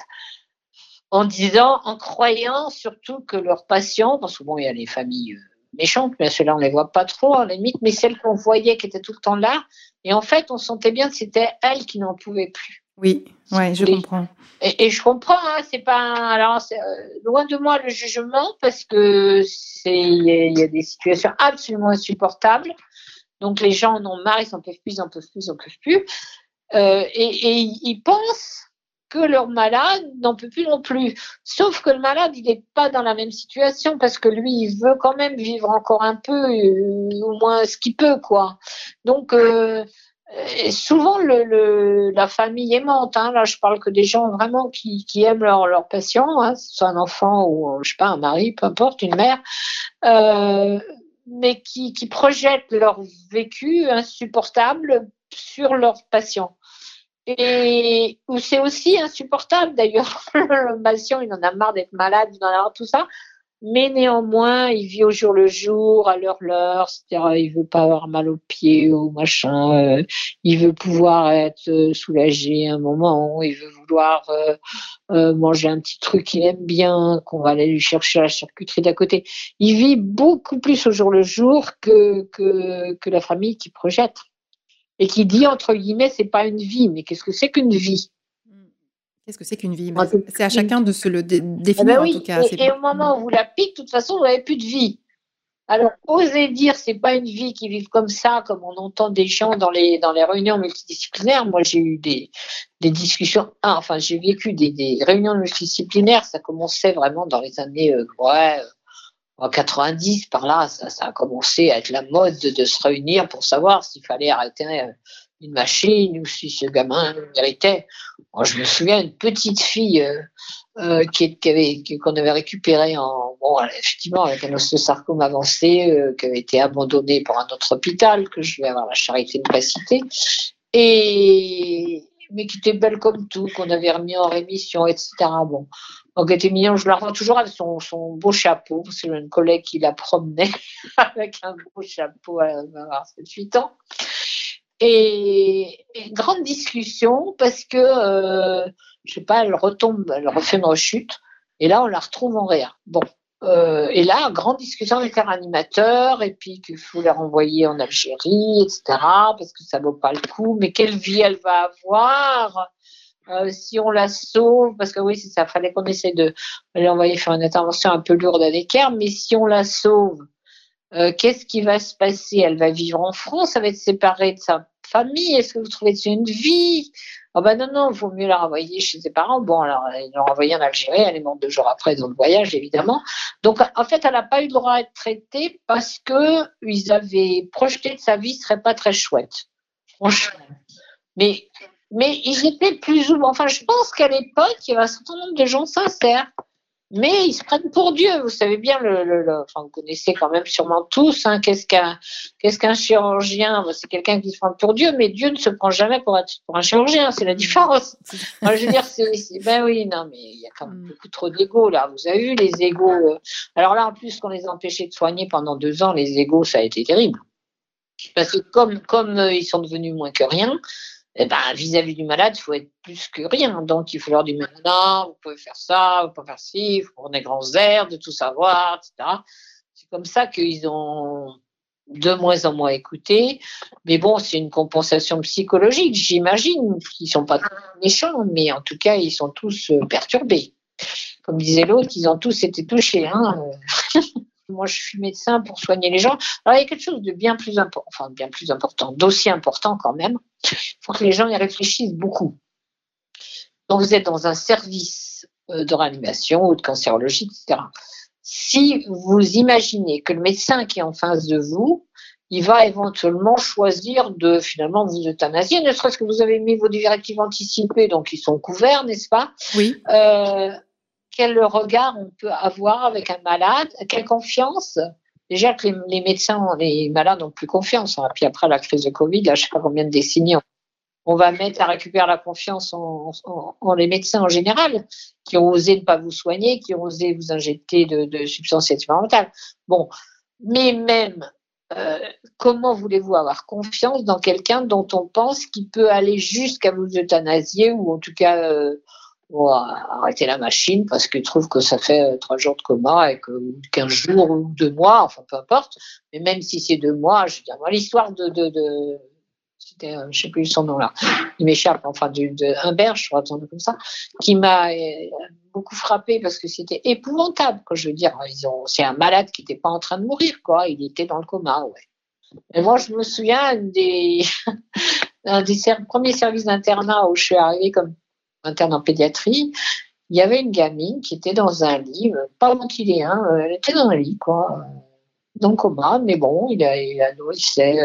en disant, en croyant surtout que leurs patients, parce que bon, il y a les familles euh, méchantes, mais celles-là, on les voit pas trop, à la limite, mais celles qu'on voyait qui étaient tout le temps là, et en fait, on sentait bien que c'était elles qui n'en pouvaient plus.
Oui, ouais, je comprends.
Et, je comprends, hein, c'est pas. Alors, euh, loin de moi le jugement parce que c'est il y, a des situations absolument insupportables. Donc les gens en ont marre, ils n'en peuvent plus, ils n'en peuvent plus, ils n'en peuvent plus. Euh, et, ils pensent que leur malade n'en peut plus non plus. Sauf que le malade, il n'est pas dans la même situation parce que lui, il veut quand même vivre encore un peu, euh, au moins ce qu'il peut, quoi. Donc, et souvent, le, la famille aimante, hein, là je parle que des gens vraiment qui, aiment leur, leur patient, hein, soit un enfant ou je sais pas, un mari, peu importe, une mère, euh, mais qui, qui projettent leur vécu insupportable sur leur patient. Et c'est aussi insupportable d'ailleurs, <laughs> le patient il en a marre d'être malade, il en a marre tout ça, mais néanmoins, il vit au jour le jour, à l'heure l'heure, c'est-à-dire il veut pas avoir mal aux pieds ou machin, euh, il veut pouvoir être euh, soulagé un moment, il veut vouloir euh, manger un petit truc qu'il aime bien, qu'on va aller lui chercher à la charcuterie d'à côté. Il vit beaucoup plus au jour le jour que, que, que la famille qui projette et qui dit entre guillemets c'est pas une vie, mais qu'est-ce que c'est qu'une vie?
Qu'est-ce que c'est qu'une vie? Bah, C'est à chacun de se le eh ben définir en tout cas.
Et, au moment où vous la pique, de toute façon, vous n'avez plus de vie. Alors, oser dire c'est pas une vie qui vit comme ça, comme on entend des gens dans les, dans les réunions multidisciplinaires. Moi, j'ai eu des, des discussions, ah, enfin, j'ai vécu des, des, réunions multidisciplinaires. Ça commençait vraiment dans les années, euh, ouais, en 90, par là, ça, a commencé à être la mode de, se réunir pour savoir s'il fallait arrêter euh, une machine ou si ce gamin méritait. Moi, je me souviens d'une petite fille euh, euh qui, avait qu'on avait récupérée en bon effectivement avec un osteosarcome avancé qui avait été abandonnée pour un autre hôpital que je vais avoir la charité de pas citer. Et mais qui était belle comme tout qu'on avait remis en rémission etc bon donc elle était mignonne je la revois toujours avec son, beau chapeau parce que une collègue qui la promenait <laughs> avec un beau chapeau à avoir 7-8 ans et, grande discussion parce que, euh, je sais pas, elle retombe, elle refait une rechute. Et là, on la retrouve en réa. Bon. Euh, et là, grande discussion avec un animateur, et puis qu'il faut la renvoyer en Algérie, etc., parce que ça vaut pas le coup. Mais quelle vie elle va avoir? Euh, si on la sauve, parce que oui, c'est ça, fallait qu'on essaie de l'envoyer faire une intervention un peu lourde à l'équerre, mais si on la sauve, euh, qu'est-ce qui va se passer? Elle va vivre en France, elle va être séparée de sa famille Est-ce que vous trouvez que c'est une vie? Oh ben non, non, il vaut mieux la renvoyer chez ses parents. Bon, alors, ils l'ont renvoyée en Algérie, elle est morte deux jours après dans le voyage, évidemment. Donc, en fait, elle n'a pas eu le droit à être traitée parce qu'ils avaient projeté que sa vie ne serait pas très chouette. Franchement. Mais, mais ils étaient plus ou moins. Enfin, je pense qu'à l'époque, il y avait un certain nombre de gens sincères mais ils se prennent pour Dieu. Vous savez bien, le, enfin, vous connaissez quand même sûrement tous, hein, qu'est-ce qu'un qu'est-ce qu'un chirurgien C'est quelqu'un qui se prend pour Dieu, mais Dieu ne se prend jamais pour, être, pour un chirurgien, c'est la différence. <laughs> je veux dire, c'est, ben oui, non, mais il y a quand même mm. beaucoup trop d'égos là. Vous avez vu les égos euh, Alors là, en plus, qu'on les a empêchés de soigner pendant deux ans, les égos, ça a été terrible. Parce que comme, comme euh, ils sont devenus moins que rien, eh ben, vis-à-vis du malade, il faut être plus que rien. Donc, il faut leur dire, non, vous pouvez faire ça, vous pouvez faire ci, prendre des grands airs, de tout savoir, etc. C'est comme ça qu'ils ont de moins en moins écouté. Mais bon, c'est une compensation psychologique, j'imagine, qu'ils sont pas méchants, mais en tout cas, ils sont tous euh, perturbés. Comme disait l'autre, ils ont tous été touchés. Hein. <laughs> Moi, je suis médecin pour soigner les gens. Alors, il y a quelque chose de bien plus important, enfin, bien plus important, d'aussi important quand même. Il faut que les gens y réfléchissent beaucoup. Quand vous êtes dans un service euh, de réanimation ou de cancérologie, etc., si vous imaginez que le médecin qui est en face de vous, il va éventuellement choisir de finalement vous euthanasier, ne serait-ce que vous avez mis vos directives anticipées, donc ils sont couverts, n'est-ce pas?
Oui.
Euh, quel regard on peut avoir avec un malade, quelle confiance. Déjà que les, médecins, les malades n'ont plus confiance. Hein. Puis après la crise de Covid, là, je ne sais pas combien de décennies on va mettre à récupérer la confiance en, les médecins en général, qui ont osé ne pas vous soigner, qui ont osé vous injecter de, substances expérimentales. Bon, mais même, euh, comment voulez-vous avoir confiance dans quelqu'un dont on pense qu'il peut aller jusqu'à vous euthanasier ou en tout cas euh, arrêter la machine parce qu'il trouve que ça fait euh, trois jours de coma et que 15 jours ou deux mois, enfin peu importe. Mais même si c'est deux mois, je veux dire, moi, l'histoire de, de, de c'était, euh, je sais plus son nom là, il m'échappe, enfin, de, de je crois, comme ça, qui m'a euh, beaucoup frappé parce que c'était épouvantable, quoi. Je veux dire, ils ont, c'est un malade qui n'était pas en train de mourir, quoi. Il était dans le coma, ouais. Et moi, je me souviens des, <laughs> des premiers services d'internat où je suis arrivée comme interne en pédiatrie. Il y avait une gamine qui était dans un lit, euh, pas ventilé, hein, elle était dans un lit, quoi. Donc coma, mais bon, il a, il a nourrissait,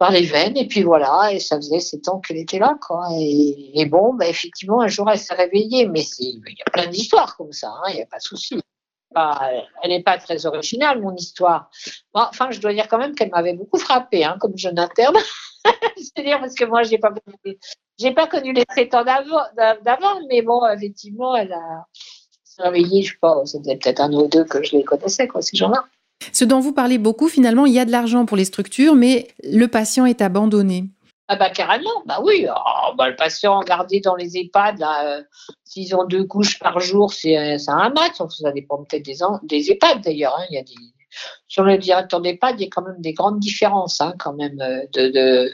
par les veines, et puis voilà, et ça faisait sept ans qu'elle était là, quoi. Et, bon, bah, effectivement, un jour, elle s'est réveillée, mais il y a plein d'histoires comme ça, hein, il n'y a pas de souci. Elle n'est pas très originale, mon histoire. enfin, je dois dire quand même qu'elle m'avait beaucoup frappée, hein, comme jeune interne. <laughs> C'est-à-dire parce que moi, j'ai pas, j'ai pas connu les sept ans d'avant, mais bon, effectivement, elle a s'est réveillée, je sais pas, c'était peut-être un ou deux que je les connaissais, quoi, ces gens-là.
Ce dont vous parlez beaucoup, finalement, il y a de l'argent pour les structures, mais le patient est abandonné.
Ah bah carrément, bah oui. Oh, bah, le patient gardé dans les EHPAD, euh, s'ils ont deux couches par jour, c'est un match. Ça dépend peut-être des, EHPAD d'ailleurs. Hein. Sur le directeur d'EHPAD, il y a quand même des grandes différences, hein, quand même. Euh, euh,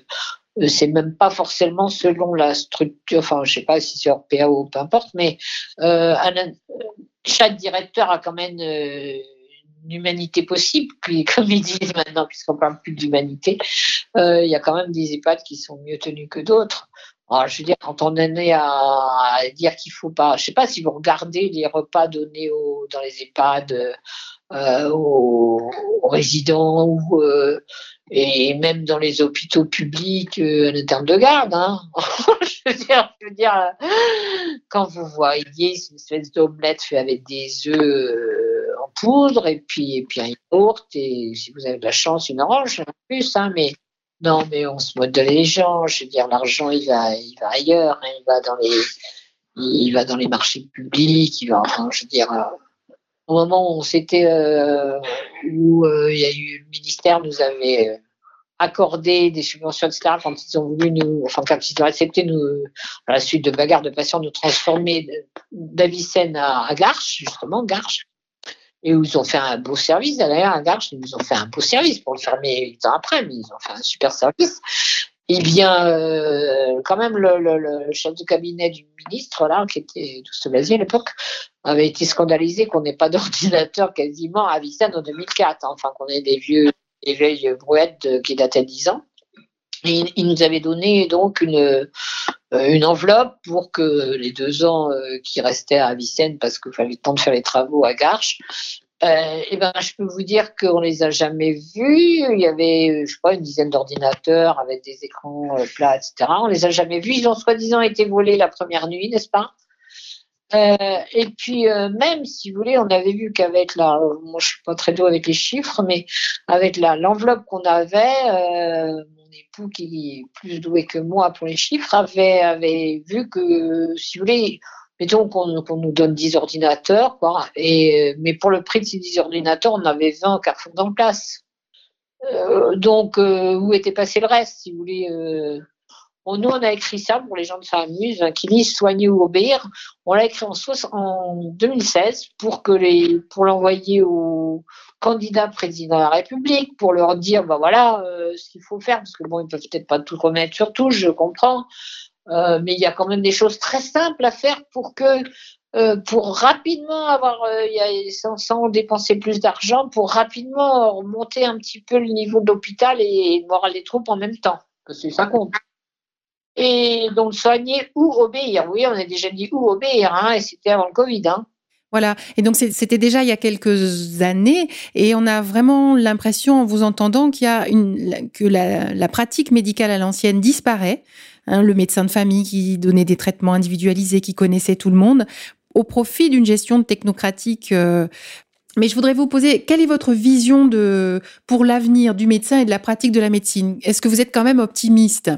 c'est même pas forcément selon la structure. Enfin, je sais pas si c'est hors PA ou peu importe, mais chaque directeur a quand même humanité possible, puis <laughs> comme ils disent maintenant, puisqu'on parle plus d'humanité, euh, il y a quand même des EHPAD qui sont mieux tenus que d'autres. Alors, je veux dire, quand on en est à, dire qu'il faut pas, je sais pas si vous regardez les repas donnés dans les EHPAD euh, aux, résidents ou euh, et même dans les hôpitaux publics euh, en termes de garde. Hein. <laughs> je, veux dire, je veux dire, quand vous voyez une espèce d'omelette fait avec des œufs poudre et puis, et puis un yaourt et si vous avez de la chance, une orange en plus. Hein, mais non, mais on se moque de les gens. Je veux dire, l'argent, il va, il va ailleurs. Hein, il va dans les, il va dans les marchés publics. Il va, enfin, je veux dire, euh, au moment où on s'était, euh, où euh, il y a eu le ministère nous avait accordé des subventions, etc., quand ils ont voulu nous, enfin, quand ils ont accepté nous, à la suite de bagarres de patients, nous transformer d'Avicenne à, à justement, Garches et ils ont fait un beau service. D'ailleurs, à Garches, ils nous ont fait un beau service pour le fermer huit ans après, mais ils ont fait un super service. Eh bien, euh, quand même, le, chef de cabinet du ministre, là, qui était Douce Blazier à l'époque, avait été scandalisé qu'on n'ait pas d'ordinateur quasiment à Vicenne en 2004. Hein. enfin, qu'on ait des vieux, des vieilles brouettes qui dataient de 10 ans. Et il nous avait donné donc une, euh, une enveloppe pour que les deux ans euh, qui restaient à Avicenne, parce qu'il fallait le temps de faire les travaux à Garches, euh, et ben, je peux vous dire qu'on les a jamais vus. Il y avait, je sais pas, une dizaine d'ordinateurs avec des écrans plats, etc. On les a jamais vus. Ils ont soi-disant été volés la première nuit, n'est-ce pas? Et puis même, si vous voulez, on avait vu qu'avec la, moi je suis pas très doué avec les chiffres, mais avec la l'enveloppe qu'on avait, époux, qui est plus doué que moi pour les chiffres, avait, avait vu que, si vous voulez, mettons qu'on nous donne 10 ordinateurs, quoi, et, mais pour le prix de ces 10 ordinateurs, on avait 20 Carrefour dans place. Euh, donc, euh, où était passé le reste, si vous voulez euh, nous, on a écrit ça pour les gens de s'amusent, hein, qui disent soigner ou obéir. On l'a écrit en, en 2016 pour l'envoyer aux candidats président de la République, pour leur dire, bah voilà, euh, ce qu'il faut faire, parce que bon, ils peuvent peut-être pas tout remettre sur tout, je comprends, euh, mais il y a quand même des choses très simples à faire pour que euh, rapidement avoir, sans, dépenser plus d'argent, pour rapidement remonter un petit peu le niveau de l'hôpital et, et voir les troupes en même temps. Ça compte. Et donc soigner ou obéir. Oui, on a déjà dit ou obéir, hein, et c'était avant le Covid. Hein.
Voilà. Et donc, c'était déjà il y a quelques années, et on a vraiment l'impression, en vous entendant, qu'il y a une, que la, pratique médicale à l'ancienne disparaît. Hein, le médecin de famille qui donnait des traitements individualisés, qui connaissait tout le monde, au profit d'une gestion technocratique. Euh. mais je voudrais vous poser, quelle est votre vision de, pour l'avenir du médecin et de la pratique de la médecine? Est-ce que vous êtes quand même optimiste?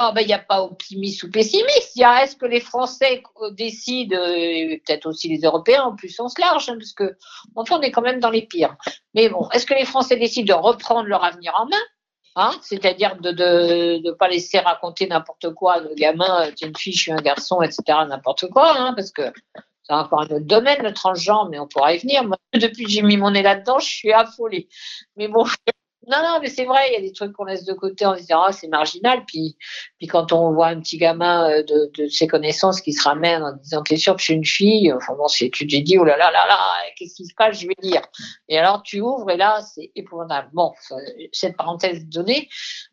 Oh, ben, il n'y a pas optimiste ou pessimiste. Il y a est-ce que les Français décident, et peut-être aussi les Européens en plus sens large, hein, parce que enfin, on est quand même dans les pires. Mais bon, est-ce que les Français décident de reprendre leur avenir en main Hein, c'est-à-dire de ne pas laisser raconter n'importe quoi à nos gamins, tu es une fille, je suis un garçon, etc., n'importe quoi, hein, parce que c'est encore un autre domaine, le transgenre, mais on pourra y venir. Depuis que j'ai mis mon nez là-dedans, je suis affolée. Mais bon, non, non, mais c'est vrai, il y a des trucs qu'on laisse de côté en disant ah, c'est marginal. Puis, puis quand on voit un petit gamin euh, de, ses connaissances qui se ramène en disant T'es sûr que je suis une fille Enfin bon, tu te dis Oh là là là là, qu'est-ce qui se passe Je vais lire. Et alors tu ouvres et là, c'est épouvantable. Bon, cette parenthèse donnée.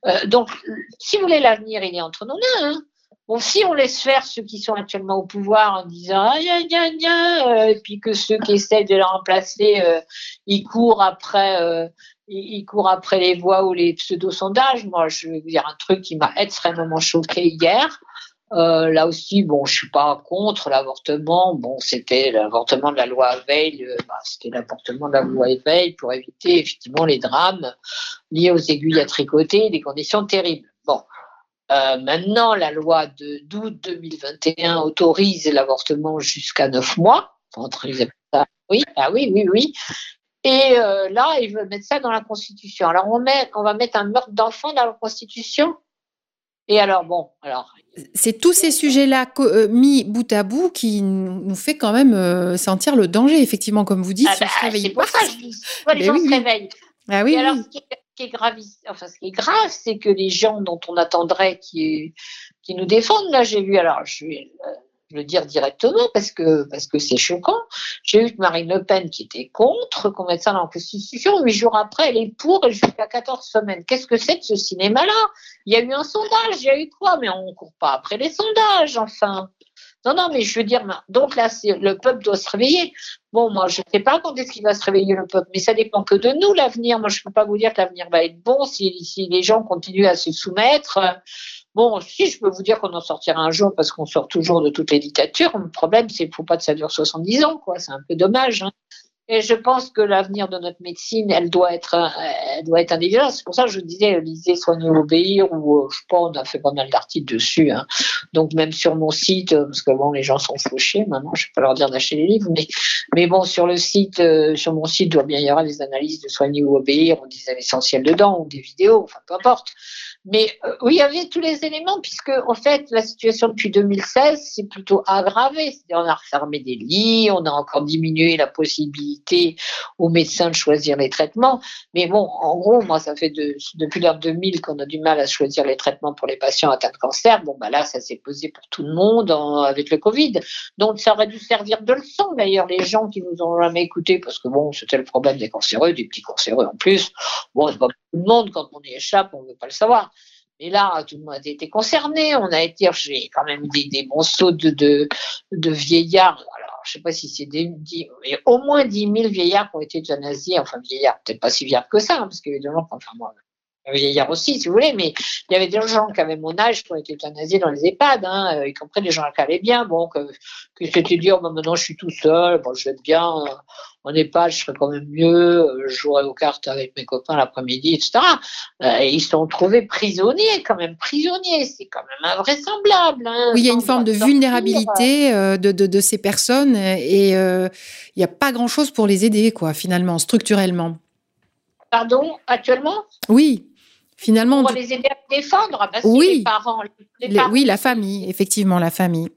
Euh, donc, si vous voulez, l'avenir, il est entre nos mains. Hein. Bon, si on laisse faire ceux qui sont actuellement au pouvoir en disant ah, ya, ya, ya, et puis que ceux qui essayent de le remplacer, euh, ils courent après, euh, ils, courent après les voix ou les pseudo-sondages. Moi, je vais vous dire un truc qui m'a extrêmement choqué hier. Euh, là aussi, bon, je suis pas contre l'avortement. Bon, c'était l'avortement de la loi Veil, bah, c'était l'avortement de la loi Veil pour éviter effectivement les drames liés aux aiguilles à tricoter, des conditions terribles. Bon, euh, maintenant, la loi de d'août 2021 autorise l'avortement jusqu'à 9 mois. Oui, ah oui, oui, oui. Et euh, là, ils veulent mettre ça dans la Constitution. Alors, on, met, on va mettre un meurtre d'enfant dans la Constitution. Et alors, bon, alors.
C'est tous ces sujets-là euh, mis bout à bout qui nous fait quand même sentir le danger, effectivement, comme vous dites.
Ah bah, c'est pour ça que je dis, les gens se réveillent.
Ah oui,
alors, est grave, enfin, ce qui est grave, c'est que les gens dont on attendrait qui, qui nous défendent, là, j'ai vu, alors, je vais le dire directement parce que parce que c'est choquant. J'ai eu Marine Le Pen qui était contre qu'on mette ça dans la Constitution. Huit jours après, elle est pour jusqu'à 14 semaines. Qu'est-ce que c'est que ce cinéma-là? Il y a eu un sondage, il y a eu quoi? Mais on ne court pas après les sondages, enfin. Non, non, mais je veux dire, donc là, le peuple doit se réveiller. Bon, moi, je ne sais pas quand est-ce qu'il va se réveiller le peuple, mais ça dépend que de nous, l'avenir. Moi, je ne peux pas vous dire que l'avenir va être bon si, les gens continuent à se soumettre. Bon, si je peux vous dire qu'on en sortira un jour parce qu'on sort toujours de toutes les dictatures, le problème, c'est qu'il ne faut pas que ça dure 70 ans, quoi. C'est un peu dommage. Hein. Et je pense que l'avenir de notre médecine, elle doit être, elle doit être. C'est pour ça que je disais, lisez Soigner obéir, ou je pense, on a fait pas mal d'articles dessus. Hein. Donc même sur mon site, parce que bon, les gens sont fauchés maintenant, je ne vais pas leur dire d'acheter les livres, mais, mais bon, sur le site, euh, sur mon site, doit bien y avoir des analyses de Soigner ou obéir, on disait l'essentiel dedans, ou des vidéos, enfin peu importe. Mais euh, il y avait tous les éléments, puisque en fait, la situation depuis 2016 c'est plutôt aggravé. On a refermé des lits, on a encore diminué la possibilité aux médecins de choisir les traitements. Mais bon, en gros, moi, ça fait depuis l'an 2000 qu'on a du mal à choisir les traitements pour les patients atteints de cancer. Bon, bah là, ça s'est posé pour tout le monde avec le Covid. Donc, ça aurait dû servir de leçon, d'ailleurs, les gens qui nous ont jamais écoutés, parce que bon, c'était le problème des cancéreux, des petits cancéreux en plus. Bon, c'est pas tout le monde, quand on y échappe, on ne veut pas le savoir. Mais là, tout le monde a été concerné. On a été, j'ai quand même des, des monceaux de, de, de, vieillards. Alors, je sais pas si c'est des, au moins 10 000 vieillards qui ont été euthanasiés. Enfin, vieillards, peut-être pas si vieillards que ça, hein, parce qu'évidemment, enfin, moi, vieillards aussi, si vous voulez, mais il y avait des gens qui avaient mon âge qui ont été euthanasiés dans les EHPAD, hein, euh, y compris des gens qui allaient bien, bon, que, que c'était dire, oh, maintenant je suis tout seul, bon, je vais bien, en EHPAD, je serais quand même mieux, euh, je jouerais aux cartes avec mes copains l'après-midi, etc. et ils se sont trouvés prisonniers, quand même prisonniers, c'est quand même invraisemblable. Hein,
oui, il y a une forme de vulnérabilité de, de, de, ces personnes et il n'y a pas grand-chose pour les aider, quoi, finalement, structurellement.
Pardon, actuellement?
Oui, finalement.
Pour les aider à défendre, parce ah bah oui. les parents,
Oui, la famille, effectivement, la famille.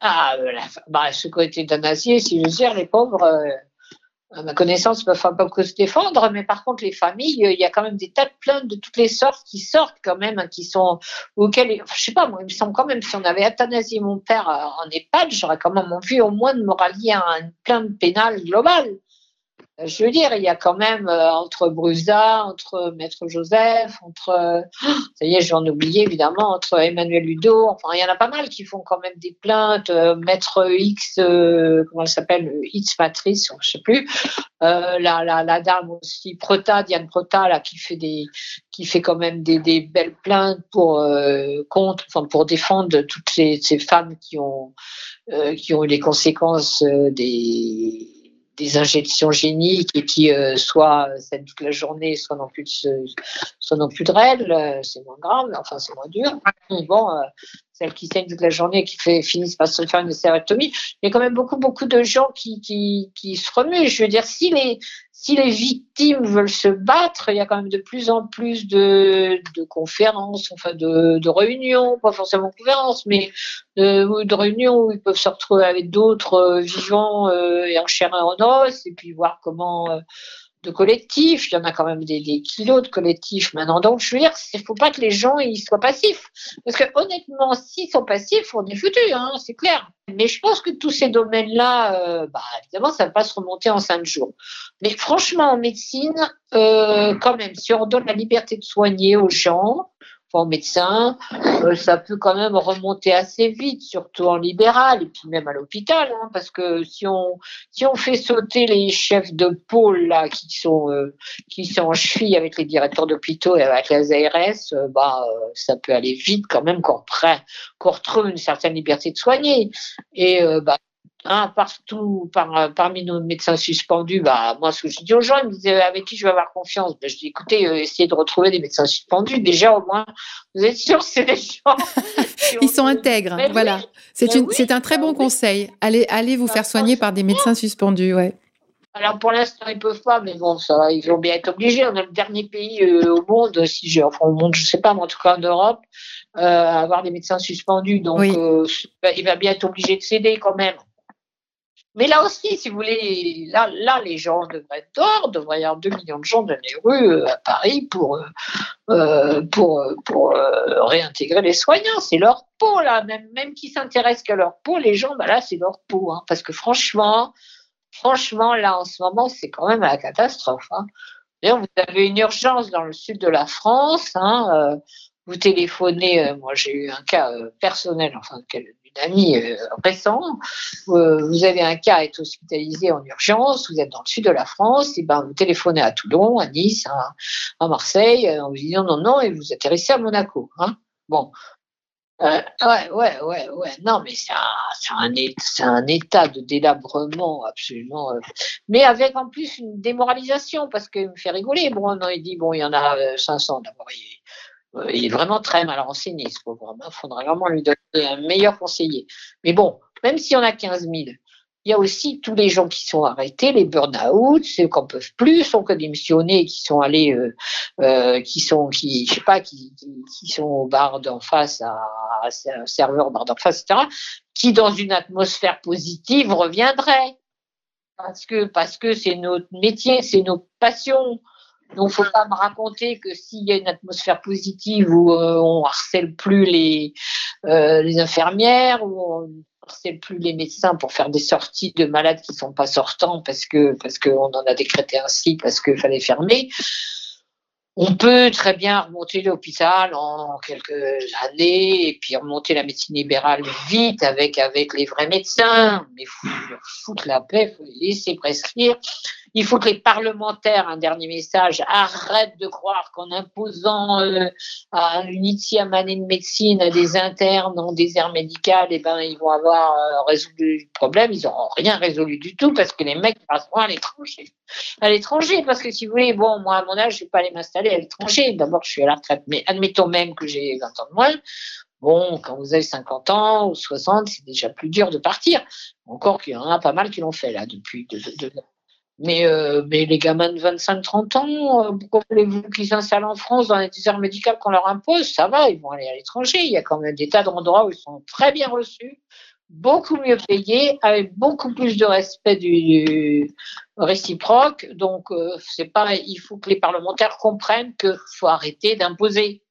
Ah, euh, bah, qui ont été euthanasiés, si je veux dire, les pauvres, euh, à ma connaissance, ne peuvent pas que se défendre, mais par contre, les familles, il y a quand même des tas de plaintes de toutes les sortes qui sortent quand même, hein, qui sont, auxquelles, je sais pas, moi, il me semble quand même, si on avait euthanasié mon père euh, en EHPAD, j'aurais quand même envie au moins de me rallier à une plainte pénale globale je veux dire, il y a quand même euh, entre Brusa, entre Maître Joseph, entre, euh, ça y est, j'en oublié évidemment, entre Emmanuel Ludo, enfin, il y en a pas mal qui font quand même des plaintes, euh, Maître X, comment elle s'appelle, X Matrice, je sais plus, la, la, la, dame aussi, Prota, Diane Prota, là, qui fait des, qui fait quand même des, des belles plaintes pour, contre, enfin, pour défendre toutes ces, ces femmes qui ont, qui ont eu les conséquences des, des injections géniques et qui euh, soit celle toute la journée, soit non plus de, soit plus règles, euh, c'est moins grave, enfin c'est moins dur. Mais bon, euh, celles qui saignent toute la journée et qui fait, finissent par se faire une stérectomie, il y a quand même beaucoup beaucoup de gens qui, qui, qui se remuent. Je veux dire, si les si les victimes veulent se battre, il y a quand même de plus en plus de, conférences, enfin de, réunions, pas forcément conférences, mais de, de, réunions où ils peuvent se retrouver avec d'autres vivants et en chair et en et puis voir comment euh, de collectifs, il y en a quand même des, kilos de collectifs maintenant. Donc, je veux dire, il ne faut pas que les gens ils soient passifs. Parce que honnêtement, s'ils sont passifs, on est foutu, hein, c'est clair. Mais je pense que tous ces domaines-là, euh, bah, évidemment, ça va pas se remonter en cinq jours. Mais franchement, en médecine, euh, quand même, si on donne la liberté de soigner aux gens, en médecin, euh, ça peut quand même remonter assez vite, surtout en libéral et puis même à l'hôpital, hein, parce que si on si on fait sauter les chefs de pôle là qui sont euh, qui sont en cheville avec les directeurs d'hôpitaux et avec les ARS, euh, bah ça peut aller vite quand même qu'on qu'on retrouve une certaine liberté de soigner. Et bah Hein, partout, par, parmi nos médecins suspendus, bah, moi, ce que je dis aux gens, ils me disaient avec qui je vais avoir confiance? Ben, je dis écoutez, euh, essayez de retrouver des médecins suspendus. Déjà, au moins, vous êtes sûr que c'est des gens. <laughs>
ils sont intègres. voilà. c'est un très bon conseil. Allez, allez vous bah, faire soigner par des médecins suspendus. Ouais.
Alors pour l'instant ils peuvent pas, mais bon ça, ils vont bien être obligés. On est le dernier pays euh, au monde, si je, enfin au monde, je sais pas, mais en tout cas en Europe, euh, à avoir des médecins suspendus. Donc il va bien être obligé de céder quand même. Mais là aussi, si vous voulez, là, là les gens devraient dehors, devrait y avoir 2 millions de gens dans les rues euh, à Paris pour, euh, euh, pour, réintégrer les soignants. C'est leur peau, là, même, même qui s'intéressent qu'à leur peau, les gens, bah là, c'est leur peau. Hein, parce que franchement, franchement, là, en ce moment, c'est quand même la catastrophe. Hein. D'ailleurs, vous avez une urgence dans le sud de la France. Hein, vous téléphonez, moi j'ai eu un cas personnel, enfin ami euh, récent, euh, vous avez un cas, est hospitalisé en urgence, vous êtes dans le sud de la France, et ben vous téléphonez à Toulon, à Nice, à, Marseille, en vous disant non, non, et vous atterrissez à Monaco. Hein bon. Euh, ouais, ouais, ouais, ouais. Non, mais c'est un, un, état de délabrement absolument. mais avec en plus une démoralisation, parce qu'il me fait rigoler. Bon, non, il dit, bon, il y en a 500 d'abord. Euh, il est vraiment très mal renseigné, ce pauvre Il faudra vraiment lui donner un meilleur conseiller. Mais bon, même si on a 15 000, il y a aussi tous les gens qui sont arrêtés, les burn-out, ceux qui n'en peuvent plus, sont que démissionnés, qui sont allés, euh, euh, qui sont, qui, je sais pas, qui, sont au bar d'en face, à, à un serveur au bar d'en face, etc., qui dans une atmosphère positive reviendraient. Parce que, parce que c'est notre métier, c'est nos passions. Donc, faut pas me raconter que s'il y a une atmosphère positive où euh, on harcèle plus les, euh, les infirmières, où on harcèle plus les médecins pour faire des sorties de malades qui sont pas sortants parce que parce qu'on en a décrété ainsi parce qu'il fallait fermer on peut très bien remonter l'hôpital en quelques années et puis remonter la médecine libérale vite avec, avec les vrais médecins. Mais faut leur foutre la paix, faut les laisser prescrire. Il faut que les parlementaires, un dernier message, arrêtent de croire qu'en imposant euh, à une année de médecine à des internes dans des aires médicales, eh ben, ils vont avoir euh, résolu le problème. Ils n'auront rien résolu du tout parce que les mecs passeront à l'étranger. À l'étranger, parce que si vous voulez, bon, moi, à mon âge, je ne vais pas aller m'installer à l'étranger. D'abord, je suis à la retraite, mais admettons même que j'ai 20 ans de moins. Bon, quand vous avez 50 ans ou 60, c'est déjà plus dur de partir. Encore qu'il y en a pas mal qui l'ont fait là depuis mais, euh, mais les gamins de 25-30 ans, euh, pourquoi voulez-vous qu'ils s'installent en France dans les déserts médicaux qu'on leur impose? Ça va, ils vont aller à l'étranger. Il y a quand même des tas d'endroits où ils sont très bien reçus, beaucoup mieux payés, avec beaucoup plus de respect du, réciproque. Donc, euh, c'est pas, il faut que les parlementaires comprennent qu'il faut arrêter d'imposer.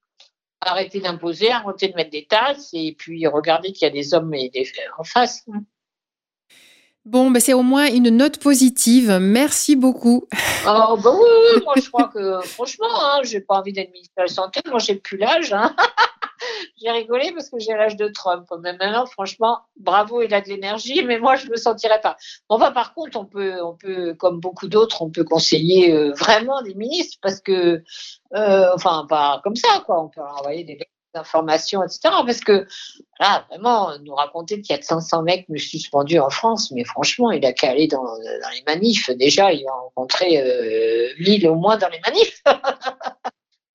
Arrêter d'imposer, arrêter de mettre des tasses et puis regarder qu'il y a des hommes et des femmes en face.
Bon, ben c'est au moins une note positive. Merci beaucoup.
Oh, bah oui, moi je crois que franchement, hein, j'ai pas envie d'être ministre de la Santé, moi j'ai plus l'âge. Hein. <laughs> j'ai rigolé parce que j'ai l'âge de Trump. Mais maintenant, franchement, bravo, il a de l'énergie, mais moi je me sentirais pas. Enfin, par contre, on peut, on peut, comme beaucoup d'autres, on peut conseiller euh, vraiment des ministres parce que, euh, enfin, pas comme ça, quoi. On peut envoyer des informations, etc. Parce que là, vraiment, nous raconter qu'il y a 500 mecs suspendus en France, mais franchement, il a qu'à aller dans, les manifs. Déjà, il va rencontrer euh, 1000 au moins dans les manifs. <laughs>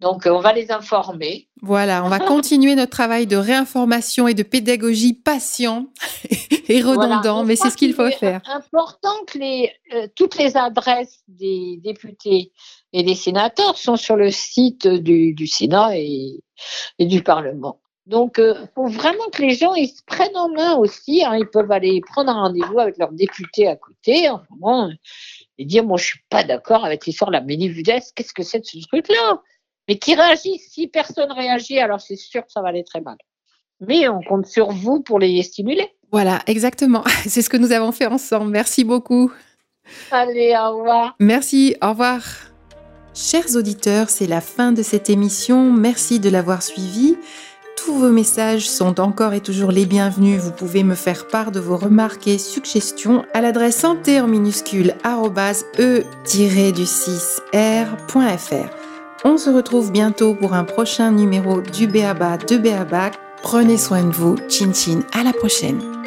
Donc, on va les informer.
Voilà, on va <laughs> continuer notre travail de réinformation et de pédagogie patient <laughs> et redondant, mais c'est ce qu'il faut faire.
important que les, euh, toutes les adresses des députés et des sénateurs sont sur le site du, Sénat et, du Parlement. Donc, il euh, faut vraiment que les gens ils se prennent en main aussi. Hein. ils peuvent aller prendre un rendez-vous avec leurs députés à côté et dire Moi, je suis pas d'accord avec l'histoire de la Ménivudès. Qu'est-ce que c'est de ce truc-là? Mais qui réagissent. Si personne réagit, alors c'est sûr que ça va aller très mal. Mais on compte sur vous pour les stimuler.
Voilà, exactement. <laughs> C'est ce que nous avons fait ensemble. Merci beaucoup.
Allez, au revoir.
Merci, au revoir. Chers auditeurs, c'est la fin de cette émission. Merci de l'avoir suivi. Tous vos messages sont encore et toujours les bienvenus. Vous pouvez me faire part de vos remarques et suggestions à l'adresse santé en minuscule e-du6r.fr. On se retrouve bientôt pour un prochain numéro du Béaba de Béaba. Prenez soin de vous. Chin chin. À la prochaine.